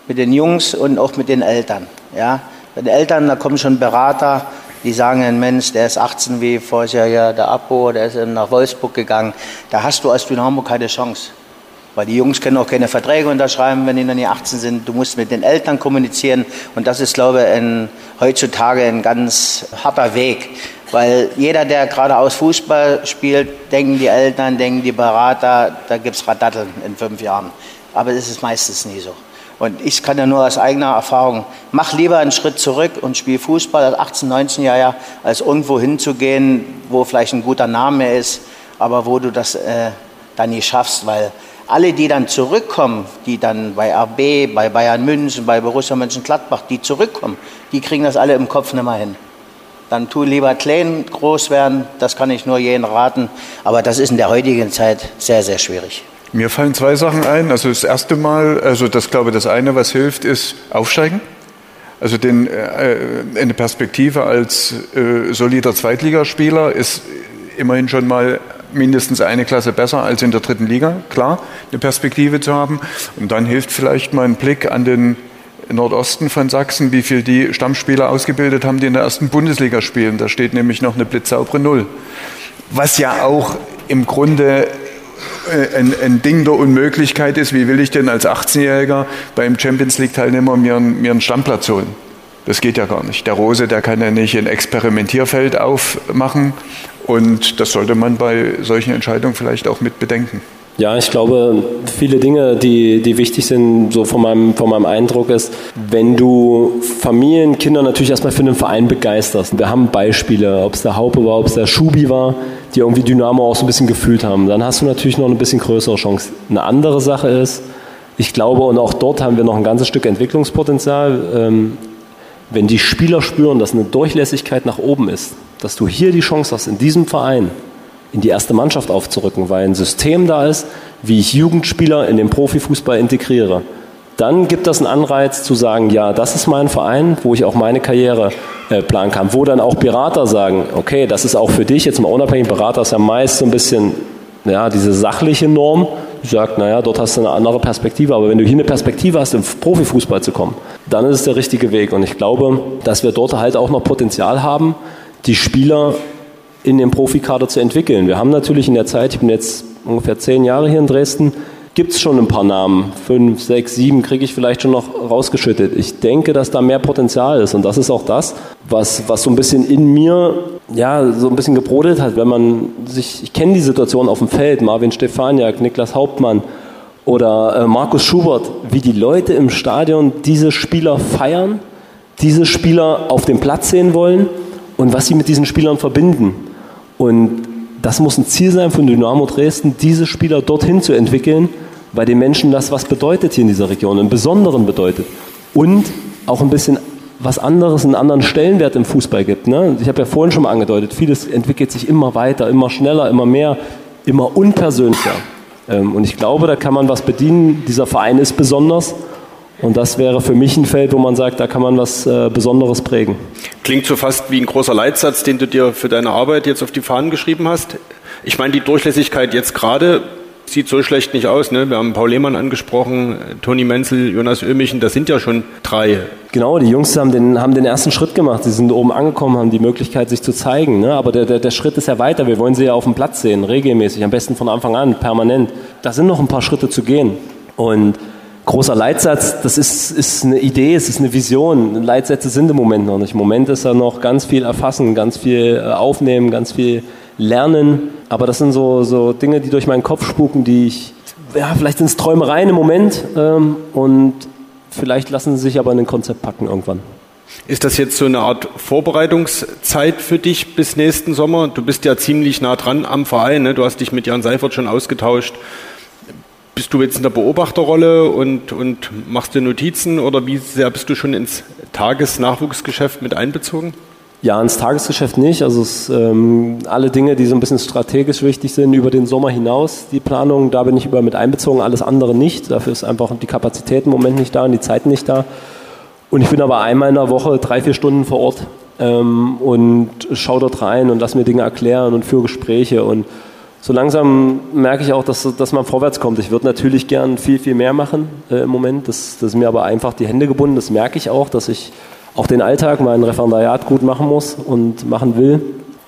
mit den Jungs und auch mit den Eltern. Ja? Bei den Eltern, da kommen schon Berater, die sagen, ein Mensch, der ist 18 wie vorher ja der Abo, der ist nach Wolfsburg gegangen. Da hast du als Dynamo keine Chance. Weil die Jungs können auch keine Verträge unterschreiben, wenn die noch nicht 18 sind. Du musst mit den Eltern kommunizieren. Und das ist, glaube ich, ein, heutzutage ein ganz harter Weg. Weil jeder, der geradeaus Fußball spielt, denken die Eltern, denken die Berater, da gibt es Radatteln in fünf Jahren. Aber das ist meistens nie so. Und ich kann ja nur aus eigener Erfahrung, mach lieber einen Schritt zurück und spiel Fußball als 18, 19 Jahre, als irgendwo hinzugehen, wo vielleicht ein guter Name ist, aber wo du das äh, dann nie schaffst, weil alle, die dann zurückkommen, die dann bei RB, bei Bayern München, bei Borussia Mönchengladbach, die zurückkommen, die kriegen das alle im Kopf nicht mehr hin. Dann tu lieber klein groß werden, das kann ich nur jedem raten, aber das ist in der heutigen Zeit sehr, sehr schwierig.
Mir fallen zwei Sachen ein. Also das erste Mal, also das glaube das eine, was hilft, ist aufsteigen. Also den, äh, eine Perspektive als äh, solider Zweitligaspieler ist immerhin schon mal mindestens eine Klasse besser als in der dritten Liga, klar, eine Perspektive zu haben. Und dann hilft vielleicht mal ein Blick an den Nordosten von Sachsen, wie viel die Stammspieler ausgebildet haben, die in der ersten Bundesliga spielen. Da steht nämlich noch eine blitzsaubere Null. Was ja auch im Grunde ein, ein, Ding der Unmöglichkeit ist, wie will ich denn als 18-Jähriger beim Champions League-Teilnehmer mir, mir einen Stammplatz holen? Das geht ja gar nicht. Der Rose, der kann ja nicht ein Experimentierfeld aufmachen und das sollte man bei solchen Entscheidungen vielleicht auch mit bedenken.
Ja, ich glaube, viele Dinge, die, die wichtig sind, so von meinem, von meinem Eindruck ist, wenn du Familien, Kinder natürlich erstmal für einen Verein begeisterst. Wir haben Beispiele, ob es der Haupe war, ob es der Schubi war, die irgendwie Dynamo auch so ein bisschen gefühlt haben. Dann hast du natürlich noch eine bisschen größere Chance. Eine andere Sache ist, ich glaube, und auch dort haben wir noch ein ganzes Stück Entwicklungspotenzial, ähm, wenn die Spieler spüren, dass eine Durchlässigkeit nach oben ist, dass du hier die Chance hast, in diesem Verein in die erste Mannschaft aufzurücken, weil ein System da ist, wie ich Jugendspieler in den Profifußball integriere. Dann gibt das einen Anreiz zu sagen, ja, das ist mein Verein, wo ich auch meine Karriere äh, planen kann. Wo dann auch Berater sagen, okay, das ist auch für dich, jetzt mal unabhängig, Berater ist ja meist so ein bisschen ja, diese sachliche Norm, die sagt, naja, dort hast du eine andere Perspektive, aber wenn du hier eine Perspektive hast, im Profifußball zu kommen, dann ist es der richtige Weg. Und ich glaube, dass wir dort halt auch noch Potenzial haben, die Spieler in dem Profikader zu entwickeln. Wir haben natürlich in der Zeit, ich bin jetzt ungefähr zehn Jahre hier in Dresden, gibt es schon ein paar Namen. Fünf, sechs, sieben kriege ich vielleicht schon noch rausgeschüttet. Ich denke, dass da mehr Potenzial ist. Und das ist auch das, was, was so ein bisschen in mir, ja, so ein bisschen gebrodelt hat. Wenn man sich, ich kenne die Situation auf dem Feld, Marvin Stefaniak, Niklas Hauptmann oder äh, Markus Schubert, wie die Leute im Stadion diese Spieler feiern, diese Spieler auf dem Platz sehen wollen und was sie mit diesen Spielern verbinden. Und das muss ein Ziel sein von Dynamo Dresden, diese Spieler dorthin zu entwickeln, weil den Menschen das was bedeutet hier in dieser Region, einen besonderen bedeutet. Und auch ein bisschen was anderes, einen anderen Stellenwert im Fußball gibt. Ne? Ich habe ja vorhin schon mal angedeutet, vieles entwickelt sich immer weiter, immer schneller, immer mehr, immer unpersönlicher. Ähm, und ich glaube, da kann man was bedienen. Dieser Verein ist besonders und das wäre für mich ein Feld, wo man sagt, da kann man was äh, Besonderes prägen.
Klingt so fast wie ein großer Leitsatz, den du dir für deine Arbeit jetzt auf die Fahnen geschrieben hast. Ich meine, die Durchlässigkeit jetzt gerade sieht so schlecht nicht aus. Ne? Wir haben Paul Lehmann angesprochen, Toni Menzel, Jonas Ömichen, das sind ja schon drei.
Genau, die Jungs haben den, haben den ersten Schritt gemacht. Sie sind oben angekommen, haben die Möglichkeit, sich zu zeigen. Ne? Aber der, der, der Schritt ist ja weiter. Wir wollen sie ja auf dem Platz sehen, regelmäßig, am besten von Anfang an, permanent. Da sind noch ein paar Schritte zu gehen. Und großer Leitsatz, das ist, ist eine Idee, es ist eine Vision. Leitsätze sind im Moment noch nicht. Im Moment ist da noch ganz viel erfassen, ganz viel äh, aufnehmen, ganz viel lernen. Aber das sind so, so Dinge, die durch meinen Kopf spuken, die ich, ja, vielleicht sind es Träumereien im Moment ähm, und vielleicht lassen sie sich aber in ein Konzept packen irgendwann.
Ist das jetzt so eine Art Vorbereitungszeit für dich bis nächsten Sommer? Du bist ja ziemlich nah dran am Verein. Ne? Du hast dich mit Jan Seifert schon ausgetauscht. Bist du jetzt in der Beobachterrolle und, und machst du Notizen oder wie sehr bist du schon ins Tagesnachwuchsgeschäft mit einbezogen?
Ja, ins Tagesgeschäft nicht. Also es, ähm, alle Dinge, die so ein bisschen strategisch wichtig sind, über den Sommer hinaus, die Planung, da bin ich über mit einbezogen, alles andere nicht. Dafür ist einfach die Kapazität im Moment nicht da und die Zeit nicht da. Und ich bin aber einmal in der Woche drei, vier Stunden vor Ort ähm, und schaue dort rein und lass mir Dinge erklären und führe Gespräche. Und so langsam merke ich auch, dass, dass man vorwärts kommt. Ich würde natürlich gern viel, viel mehr machen äh, im Moment. Das, das ist mir aber einfach die Hände gebunden. Das merke ich auch, dass ich auch den Alltag, mein Referendariat gut machen muss und machen will.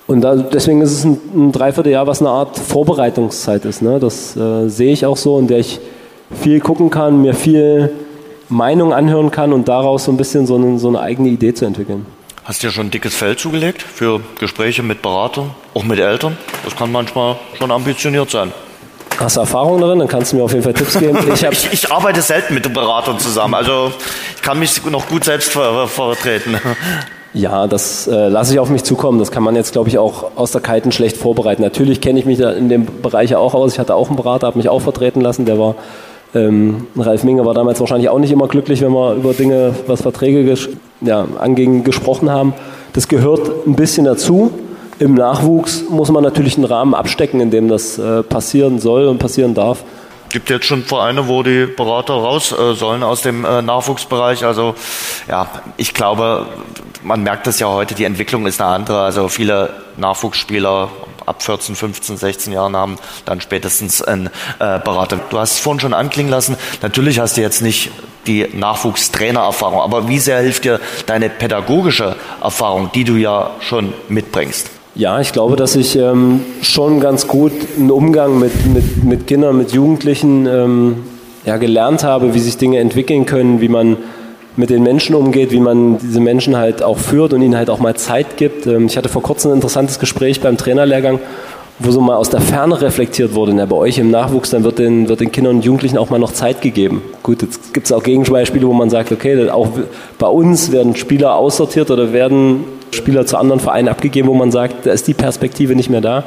Und da, deswegen ist es ein, ein Dreivierteljahr, was eine Art Vorbereitungszeit ist. Ne? Das äh, sehe ich auch so, in der ich viel gucken kann, mir viel Meinung anhören kann und daraus so ein bisschen so eine, so eine eigene Idee zu entwickeln.
Hast du dir schon ein dickes Feld zugelegt für Gespräche mit Beratern, auch mit Eltern? Das kann manchmal schon ambitioniert sein.
Hast du Erfahrung darin? Dann kannst du mir auf jeden Fall Tipps geben. [laughs]
Ich, ich, ich arbeite selten mit Beratern zusammen, also ich kann mich noch gut selbst ver vertreten.
Ja, das äh, lasse ich auf mich zukommen. Das kann man jetzt, glaube ich, auch aus der Kalten schlecht vorbereiten. Natürlich kenne ich mich da in dem Bereich auch aus. Ich hatte auch einen Berater, habe mich auch vertreten lassen. Der war, ähm, Ralf Minge war damals wahrscheinlich auch nicht immer glücklich, wenn wir über Dinge, was Verträge ges ja, anging, gesprochen haben. Das gehört ein bisschen dazu. Im Nachwuchs muss man natürlich einen Rahmen abstecken, in dem das äh, passieren soll und passieren darf.
Gibt jetzt schon Vereine, wo die Berater raus äh, sollen aus dem äh, Nachwuchsbereich. Also ja, ich glaube, man merkt das ja heute, die Entwicklung ist eine andere. Also viele Nachwuchsspieler ab 14, 15, 16 Jahren haben dann spätestens einen äh, Berater. Du hast es vorhin schon anklingen lassen. Natürlich hast du jetzt nicht die Nachwuchstrainererfahrung, aber wie sehr hilft dir deine pädagogische Erfahrung, die du ja schon mitbringst?
Ja, ich glaube, dass ich ähm, schon ganz gut einen Umgang mit, mit, mit Kindern, mit Jugendlichen ähm, ja, gelernt habe, wie sich Dinge entwickeln können, wie man mit den Menschen umgeht, wie man diese Menschen halt auch führt und ihnen halt auch mal Zeit gibt. Ähm, ich hatte vor kurzem ein interessantes Gespräch beim Trainerlehrgang, wo so mal aus der Ferne reflektiert wurde. Ja, bei euch im Nachwuchs, dann wird den, wird den Kindern und Jugendlichen auch mal noch Zeit gegeben. Gut, jetzt gibt es auch Gegenbeispiele, wo man sagt, okay, auch bei uns werden Spieler aussortiert oder werden Spieler zu anderen Vereinen abgegeben, wo man sagt, da ist die Perspektive nicht mehr da.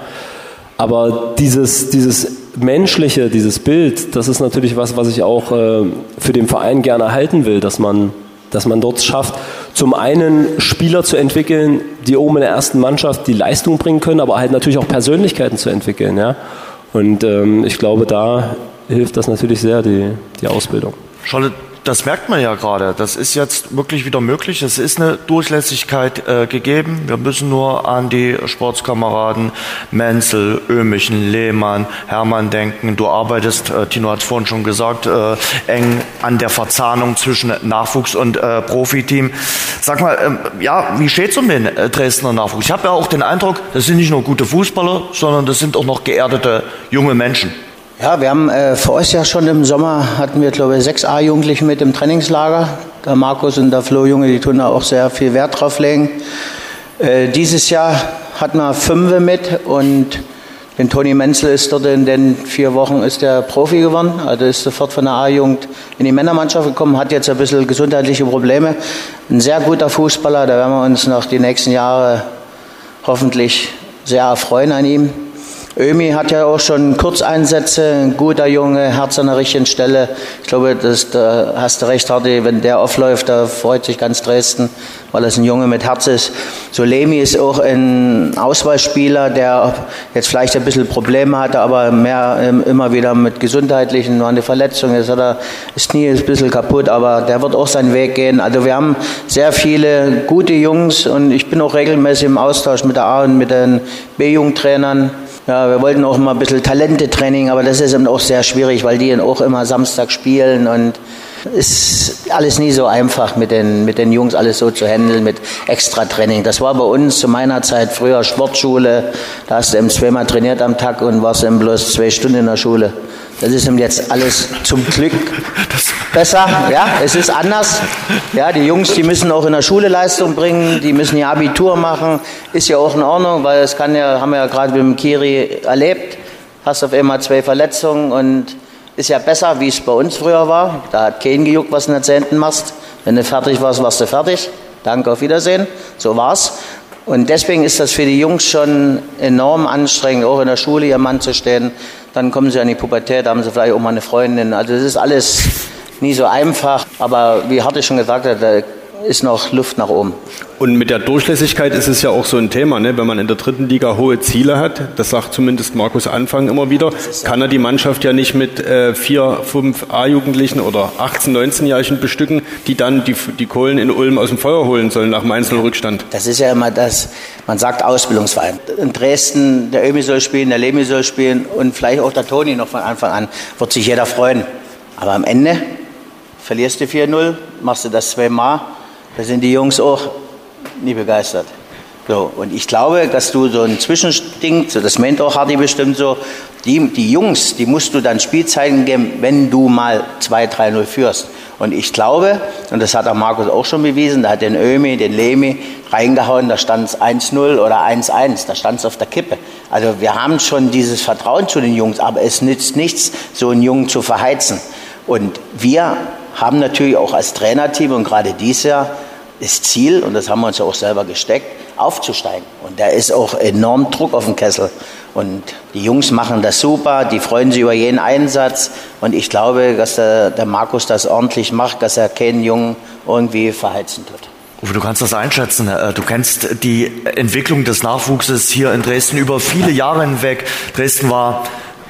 Aber dieses, dieses menschliche, dieses Bild, das ist natürlich was, was ich auch äh, für den Verein gerne erhalten will, dass man, dass man dort schafft, zum einen Spieler zu entwickeln, die oben in der ersten Mannschaft die Leistung bringen können, aber halt natürlich auch Persönlichkeiten zu entwickeln. Ja? Und ähm, ich glaube, da hilft das natürlich sehr, die, die Ausbildung.
Charlotte, das merkt man ja gerade. Das ist jetzt wirklich wieder möglich. Es ist eine Durchlässigkeit äh, gegeben. Wir müssen nur an die Sportskameraden Menzel, Ömichen, Lehmann, Hermann denken. Du arbeitest, äh, Tino hat es vorhin schon gesagt, äh, eng an der Verzahnung zwischen Nachwuchs und äh, Profiteam. Sag mal, ähm, ja, wie steht es um den äh, Dresdner Nachwuchs? Ich habe ja auch den Eindruck, das sind nicht nur gute Fußballer, sondern das sind auch noch geerdete junge Menschen.
Ja, wir haben äh, für uns ja schon im Sommer hatten wir, glaube ich, sechs A-Jugendliche mit im Trainingslager. Der Markus und der Flo Junge, die tun da auch sehr viel Wert drauf legen. Äh, dieses Jahr hatten wir fünf mit und den Toni Menzel ist dort in den vier Wochen ist der Profi geworden, also ist sofort von der A-Jugend in die Männermannschaft gekommen, hat jetzt ein bisschen gesundheitliche Probleme. Ein sehr guter Fußballer, da werden wir uns noch die nächsten Jahre hoffentlich sehr erfreuen an ihm. Ömi hat ja auch schon Kurzeinsätze, ein guter Junge, Herz an der richtigen Stelle. Ich glaube, das, da hast du recht, Hardy, wenn der aufläuft, da freut sich ganz Dresden, weil es ein Junge mit Herz ist. So Lemi ist auch ein Auswahlspieler, der jetzt vielleicht ein bisschen Probleme hatte, aber mehr ähm, immer wieder mit gesundheitlichen, war eine Verletzung, jetzt hat er, das Knie ist ein bisschen kaputt, aber der wird auch seinen Weg gehen. Also wir haben sehr viele gute Jungs und ich bin auch regelmäßig im Austausch mit der A und mit den B-Jugendtrainern. Ja, wir wollten auch mal ein bisschen Talente-Training, aber das ist eben auch sehr schwierig, weil die auch immer Samstag spielen und ist alles nie so einfach mit den, mit den Jungs alles so zu handeln mit Extra-Training. Das war bei uns zu meiner Zeit früher Sportschule. Da hast du eben zweimal trainiert am Tag und warst eben bloß zwei Stunden in der Schule. Das ist eben jetzt alles zum Glück [laughs] besser. Ja, es ist anders. Ja, die Jungs, die müssen auch in der Schule Leistung bringen, die müssen ihr Abitur machen. Ist ja auch in Ordnung, weil es kann ja, haben wir ja gerade mit dem Kiri erlebt. Hast auf einmal zwei Verletzungen und ist ja besser, wie es bei uns früher war. Da hat keinen gejuckt, was du in der Zehnten machst. Wenn du fertig warst, warst du fertig. danke, auf Wiedersehen. So war's. Und deswegen ist das für die Jungs schon enorm anstrengend, auch in der Schule ihr Mann zu stehen. Dann kommen sie an die Pubertät, haben sie vielleicht auch mal eine Freundin. Also es ist alles nie so einfach. Aber wie Harte schon gesagt hat, ist noch Luft nach oben.
Und mit der Durchlässigkeit ist es ja auch so ein Thema, ne? wenn man in der dritten Liga hohe Ziele hat, das sagt zumindest Markus Anfang immer wieder, kann er die Mannschaft ja nicht mit äh, vier, fünf A-Jugendlichen oder 18-, 19-Jährigen bestücken, die dann die, die Kohlen in Ulm aus dem Feuer holen sollen nach dem Einzelrückstand.
Das ist ja immer das, man sagt Ausbildungsverein. In Dresden, der Ömi soll spielen, der Lemi soll spielen und vielleicht auch der Toni noch von Anfang an, wird sich jeder freuen. Aber am Ende verlierst du 4-0, machst du das zweimal, da sind die Jungs auch nie begeistert. So, und ich glaube, dass du so ein Zwischending, so das meint auch Hardy bestimmt so, die, die Jungs, die musst du dann Spielzeiten geben, wenn du mal 2-3-0 führst. Und ich glaube, und das hat auch Markus auch schon bewiesen, da hat den Ömi, den Lemi reingehauen, da stand es 1-0 oder 1-1, da stand es auf der Kippe. Also wir haben schon dieses Vertrauen zu den Jungs, aber es nützt nichts, so einen Jungen zu verheizen. Und wir haben natürlich auch als Trainerteam und gerade dieses Jahr das Ziel, und das haben wir uns ja auch selber gesteckt, aufzusteigen. Und da ist auch enorm Druck auf dem Kessel. Und die Jungs machen das super, die freuen sich über jeden Einsatz. Und ich glaube, dass der, der Markus das ordentlich macht, dass er keinen Jungen irgendwie verheizen tut.
Du kannst das einschätzen. Äh, du kennst die Entwicklung des Nachwuchses hier in Dresden über viele Jahre hinweg. Dresden war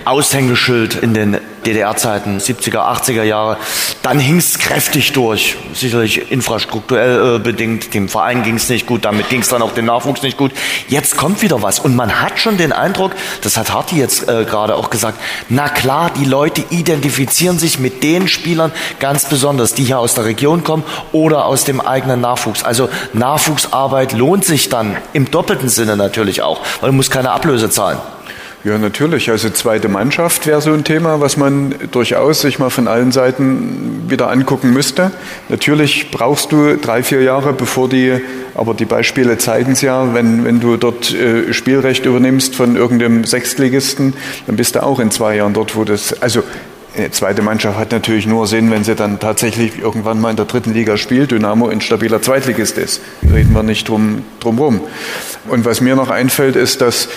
Aushängeschild in den DDR-Zeiten, 70er, 80er Jahre. Dann hing es kräftig durch, sicherlich infrastrukturell äh, bedingt. Dem Verein ging es nicht gut, damit ging es dann auch dem Nachwuchs nicht gut. Jetzt kommt wieder was und man hat schon den Eindruck, das hat Harti jetzt äh, gerade auch gesagt, na klar, die Leute identifizieren sich mit den Spielern ganz besonders, die hier aus der Region kommen oder aus dem eigenen Nachwuchs. Also Nachwuchsarbeit lohnt sich dann im doppelten Sinne natürlich auch, weil du musst keine Ablöse zahlen.
Ja, natürlich. Also zweite Mannschaft wäre so ein Thema, was man durchaus sich mal von allen Seiten wieder angucken müsste. Natürlich brauchst du drei, vier Jahre, bevor die, aber die Beispiele zeigen es ja, wenn, wenn du dort äh, Spielrecht übernimmst von irgendeinem Sechstligisten, dann bist du auch in zwei Jahren dort, wo das, also eine zweite Mannschaft hat natürlich nur Sinn, wenn sie dann tatsächlich irgendwann mal in der dritten Liga spielt, Dynamo ein stabiler Zweitligist ist. Reden wir nicht drum, drum rum. Und was mir noch einfällt, ist, dass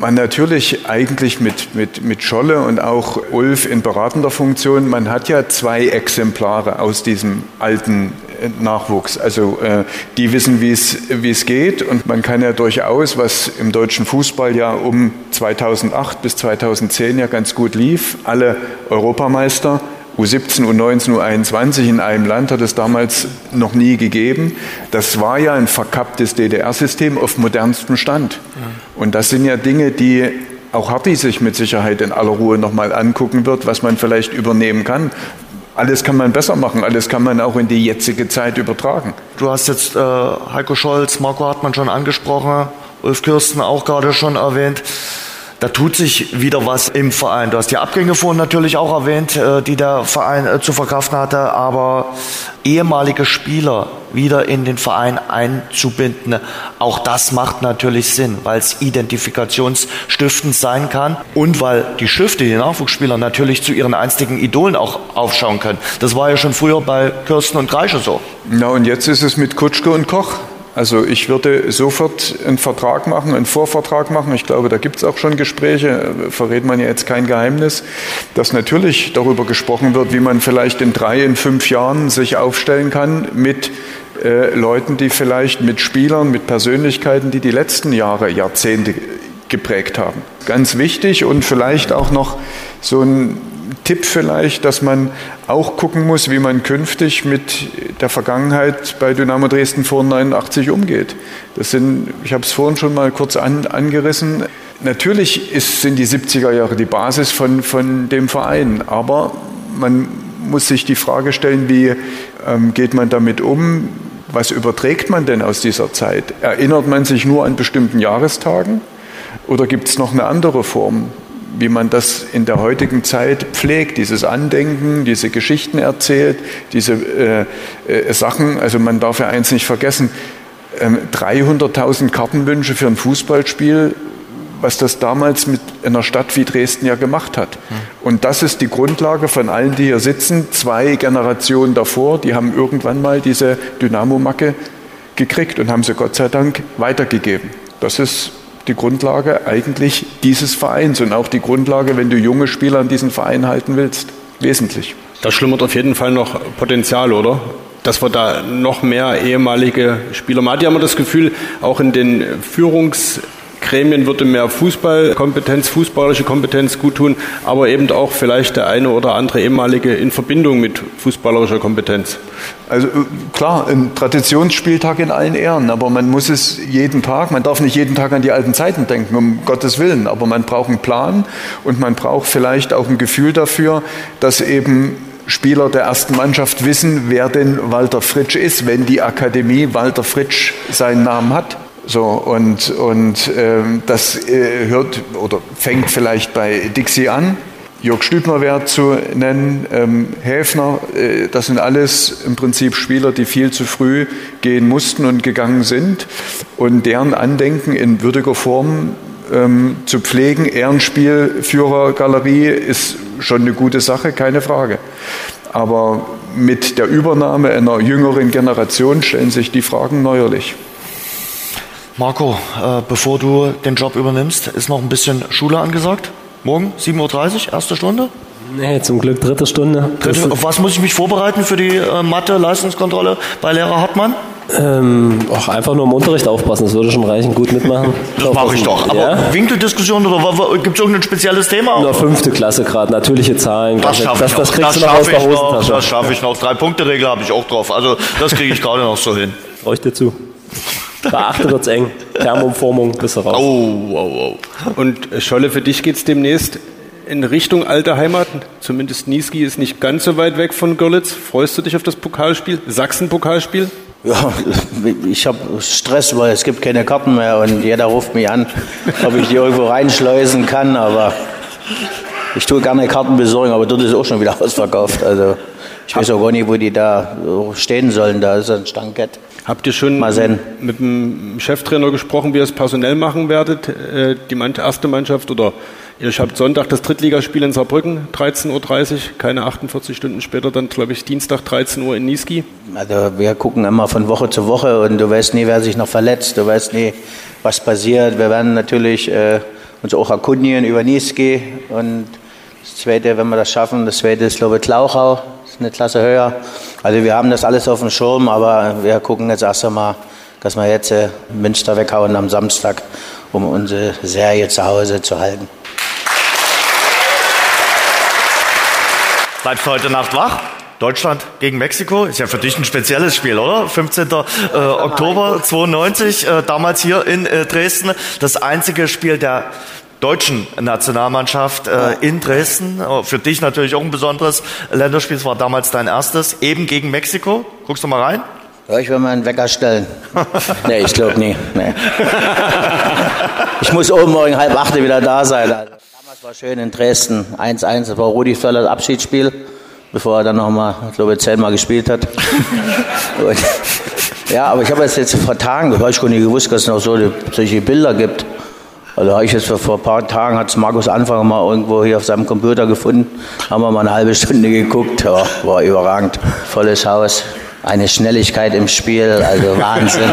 man natürlich eigentlich mit, mit, mit Scholle und auch Ulf in beratender Funktion, man hat ja zwei Exemplare aus diesem alten äh, Nachwuchs. Also äh, die wissen, wie es wie es geht und man kann ja durchaus, was im deutschen Fußball ja um 2008 bis 2010 ja ganz gut lief, alle Europameister U17, U19, U21 in einem Land hat es damals noch nie gegeben. Das war ja ein verkapptes DDR-System auf modernstem Stand. Und das sind ja Dinge, die auch Harti sich mit Sicherheit in aller Ruhe nochmal angucken wird, was man vielleicht übernehmen kann. Alles kann man besser machen, alles kann man auch in die jetzige Zeit übertragen.
Du hast jetzt äh, Heiko Scholz, Marco Hartmann schon angesprochen, Ulf Kirsten auch gerade schon erwähnt. Da tut sich wieder was im Verein. Du hast die Abgänge vorhin natürlich auch erwähnt, äh, die der Verein äh, zu verkraften hatte, aber ehemalige Spieler wieder in den Verein einzubinden, auch das macht natürlich Sinn, weil es identifikationsstiftend sein kann und weil die Stifte, die Nachwuchsspieler natürlich zu ihren einstigen Idolen auch aufschauen können. Das war ja schon früher bei Kirsten und Kreische so.
Na und jetzt ist es mit Kutschke und Koch. Also ich würde sofort einen Vertrag machen, einen Vorvertrag machen. Ich glaube, da gibt es auch schon Gespräche, verrät man ja jetzt kein Geheimnis, dass natürlich darüber gesprochen wird, wie man vielleicht in drei, in fünf Jahren sich aufstellen kann mit äh, Leuten, die vielleicht mit Spielern, mit Persönlichkeiten, die die letzten Jahre, Jahrzehnte geprägt haben. Ganz wichtig und vielleicht auch noch so ein Tipp vielleicht, dass man auch gucken muss, wie man künftig mit der Vergangenheit bei Dynamo Dresden vor 89 umgeht. Das sind, ich habe es vorhin schon mal kurz an, angerissen. Natürlich ist, sind die 70er Jahre die Basis von, von dem Verein, aber man muss sich die Frage stellen, wie ähm, geht man damit um? Was überträgt man denn aus dieser Zeit? Erinnert man sich nur an bestimmten Jahrestagen oder gibt es noch eine andere Form? Wie man das in der heutigen Zeit pflegt, dieses Andenken, diese Geschichten erzählt, diese äh, äh, Sachen. Also man darf ja eins nicht vergessen, äh, 300.000 Kartenwünsche für ein Fußballspiel, was das damals mit einer Stadt wie Dresden ja gemacht hat. Und das ist die Grundlage von allen, die hier sitzen. Zwei Generationen davor, die haben irgendwann mal diese Dynamo-Macke gekriegt und haben sie Gott sei Dank weitergegeben. Das ist die Grundlage eigentlich dieses Vereins und auch die Grundlage, wenn du junge Spieler an diesen Verein halten willst. Wesentlich.
Da schlummert auf jeden Fall noch Potenzial, oder? Dass wir da noch mehr ehemalige Spieler, man hat ja immer das Gefühl, auch in den Führungs- Gremien würde mehr Fußballkompetenz, fußballische Kompetenz gut tun, aber eben auch vielleicht der eine oder andere ehemalige in Verbindung mit fußballerischer Kompetenz.
Also äh, klar, ein Traditionsspieltag in allen Ehren, aber man muss es jeden Tag, man darf nicht jeden Tag an die alten Zeiten denken, um Gottes Willen, aber man braucht einen Plan und man braucht vielleicht auch ein Gefühl dafür, dass eben Spieler der ersten Mannschaft wissen, wer denn Walter Fritsch ist, wenn die Akademie Walter Fritsch seinen Namen hat. So, und, und ähm, das äh, hört oder fängt vielleicht bei Dixie an. Jörg Stübner wäre zu nennen, ähm, Häfner, äh, das sind alles im Prinzip Spieler, die viel zu früh gehen mussten und gegangen sind. Und deren Andenken in würdiger Form ähm, zu pflegen, Ehrenspielführergalerie, ist schon eine gute Sache, keine Frage. Aber mit der Übernahme einer jüngeren Generation stellen sich die Fragen neuerlich.
Marco, äh, bevor du den Job übernimmst, ist noch ein bisschen Schule angesagt. Morgen, 7.30 Uhr, erste Stunde?
Nee, zum Glück dritte Stunde.
Dritte, auf was muss ich mich vorbereiten für die äh, Mathe-Leistungskontrolle bei Lehrer Hartmann?
Ähm, auch einfach nur im Unterricht aufpassen, das würde schon reichen, gut mitmachen.
Das mache ich doch. Aber ja? Winkeldiskussion oder gibt es irgendein spezielles Thema?
Nur fünfte Klasse gerade, natürliche Zahlen.
Das schaffe ich das, das, das schaffe ich noch. Das schaffe ich noch. Drei-Punkte-Regel habe ich auch drauf. Also das kriege ich [laughs] gerade noch so hin.
Brauche ich dir zu. Beachte wird's eng. Thermumformung, bis raus.
Oh, oh, oh. Und äh, Scholle, für dich geht es demnächst in Richtung alte Heimat. Zumindest Niesky ist nicht ganz so weit weg von Görlitz. Freust du dich auf das Pokalspiel, Sachsen-Pokalspiel?
Ja, ich habe Stress, weil es gibt keine Karten mehr und jeder ruft mich an, ob ich die irgendwo reinschleusen kann. Aber ich tue gerne Karten besorgen, aber dort ist auch schon wieder ausverkauft. Also ich weiß auch gar nicht, wo die da stehen sollen. Da ist ein Stankett.
Habt ihr schon mit dem Cheftrainer gesprochen, wie ihr es personell machen werdet? Äh, die erste Mannschaft oder ihr habt Sonntag das Drittligaspiel in Saarbrücken, 13.30 Uhr, keine 48 Stunden später, dann glaube ich Dienstag 13 Uhr in Niski.
Also wir gucken immer von Woche zu Woche und du weißt nie, wer sich noch verletzt, du weißt nie, was passiert. Wir werden natürlich äh, uns auch erkundigen über Niski und das Zweite, wenn wir das schaffen, das Zweite ist Klauchau, das ist eine Klasse höher. Also wir haben das alles auf dem Schirm, aber wir gucken jetzt erst einmal, dass wir jetzt äh, Münster weghauen am Samstag, um unsere Serie zu Hause zu halten.
Bleibst du heute Nacht wach? Deutschland gegen Mexiko ist ja für dich ein spezielles Spiel, oder? 15. Äh, Oktober 92, äh, damals hier in äh, Dresden. Das einzige Spiel der deutschen Nationalmannschaft äh, in Dresden. Oh, für dich natürlich auch ein besonderes Länderspiel. Es war damals dein erstes, eben gegen Mexiko. Guckst du mal rein?
Ja, ich will mal einen Wecker stellen. [laughs] nee, ich glaube nie. Nee. [laughs] ich muss oben morgen halb acht wieder da sein. Also, damals war schön in Dresden. 1-1, das war Rudi Völlers Abschiedsspiel, bevor er dann nochmal, ich glaube, zehnmal gespielt hat. [laughs] Und, ja, aber ich habe jetzt, jetzt vor Tagen, ich habe nicht gewusst, dass es noch so, solche Bilder gibt. Also habe ich jetzt vor ein paar Tagen, hat Markus Anfang mal irgendwo hier auf seinem Computer gefunden, haben wir mal eine halbe Stunde geguckt, ja, war überragend. Volles Haus, eine Schnelligkeit im Spiel, also Wahnsinn.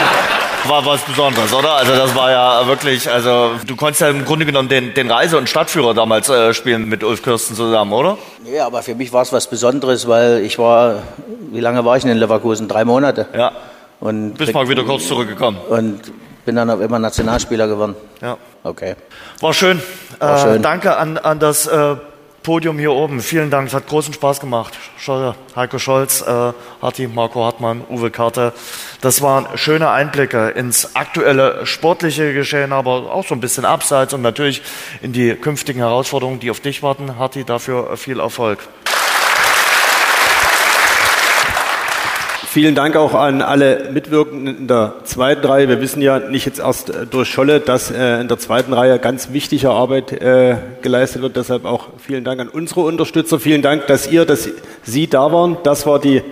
[laughs]
war was Besonderes, oder? Also das war ja wirklich, also du konntest ja im Grunde genommen den, den Reise- und Stadtführer damals äh, spielen mit Ulf Kirsten zusammen, oder?
Ja, aber für mich war es was Besonderes, weil ich war, wie lange war ich denn in Leverkusen? Drei Monate.
Ja. Und Bist mal wieder kurz zurückgekommen.
Und bin dann auch immer Nationalspieler geworden.
Ja.
Okay.
War schön. War schön. Äh, danke an, an das äh, Podium hier oben. Vielen Dank. Es hat großen Spaß gemacht. Heiko Scholz, äh, Harti, Marco Hartmann, Uwe Karte. Das waren schöne Einblicke ins aktuelle sportliche Geschehen, aber auch so ein bisschen abseits und natürlich in die künftigen Herausforderungen, die auf dich warten. Harti, dafür viel Erfolg.
Vielen Dank auch an alle Mitwirkenden in der zweiten Reihe. Wir wissen ja nicht jetzt erst äh, durch Scholle, dass äh, in der zweiten Reihe ganz wichtige Arbeit äh, geleistet wird. Deshalb auch vielen Dank an unsere Unterstützer. Vielen Dank, dass ihr, dass Sie da waren. Das war die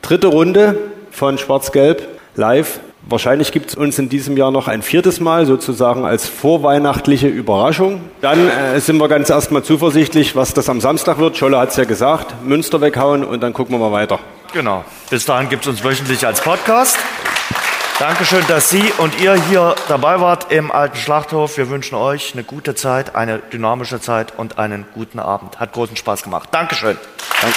dritte Runde von Schwarz-Gelb live. Wahrscheinlich gibt es uns in diesem Jahr noch ein viertes Mal, sozusagen als vorweihnachtliche Überraschung. Dann äh, sind wir ganz erstmal zuversichtlich, was das am Samstag wird. Scholle hat es ja gesagt, Münster weghauen und dann gucken wir mal weiter.
Genau. Bis dahin gibt es uns wöchentlich als Podcast. Dankeschön, dass Sie und ihr hier dabei wart im alten Schlachthof. Wir wünschen euch eine gute Zeit, eine dynamische Zeit und einen guten Abend. Hat großen Spaß gemacht. Dankeschön. Danke.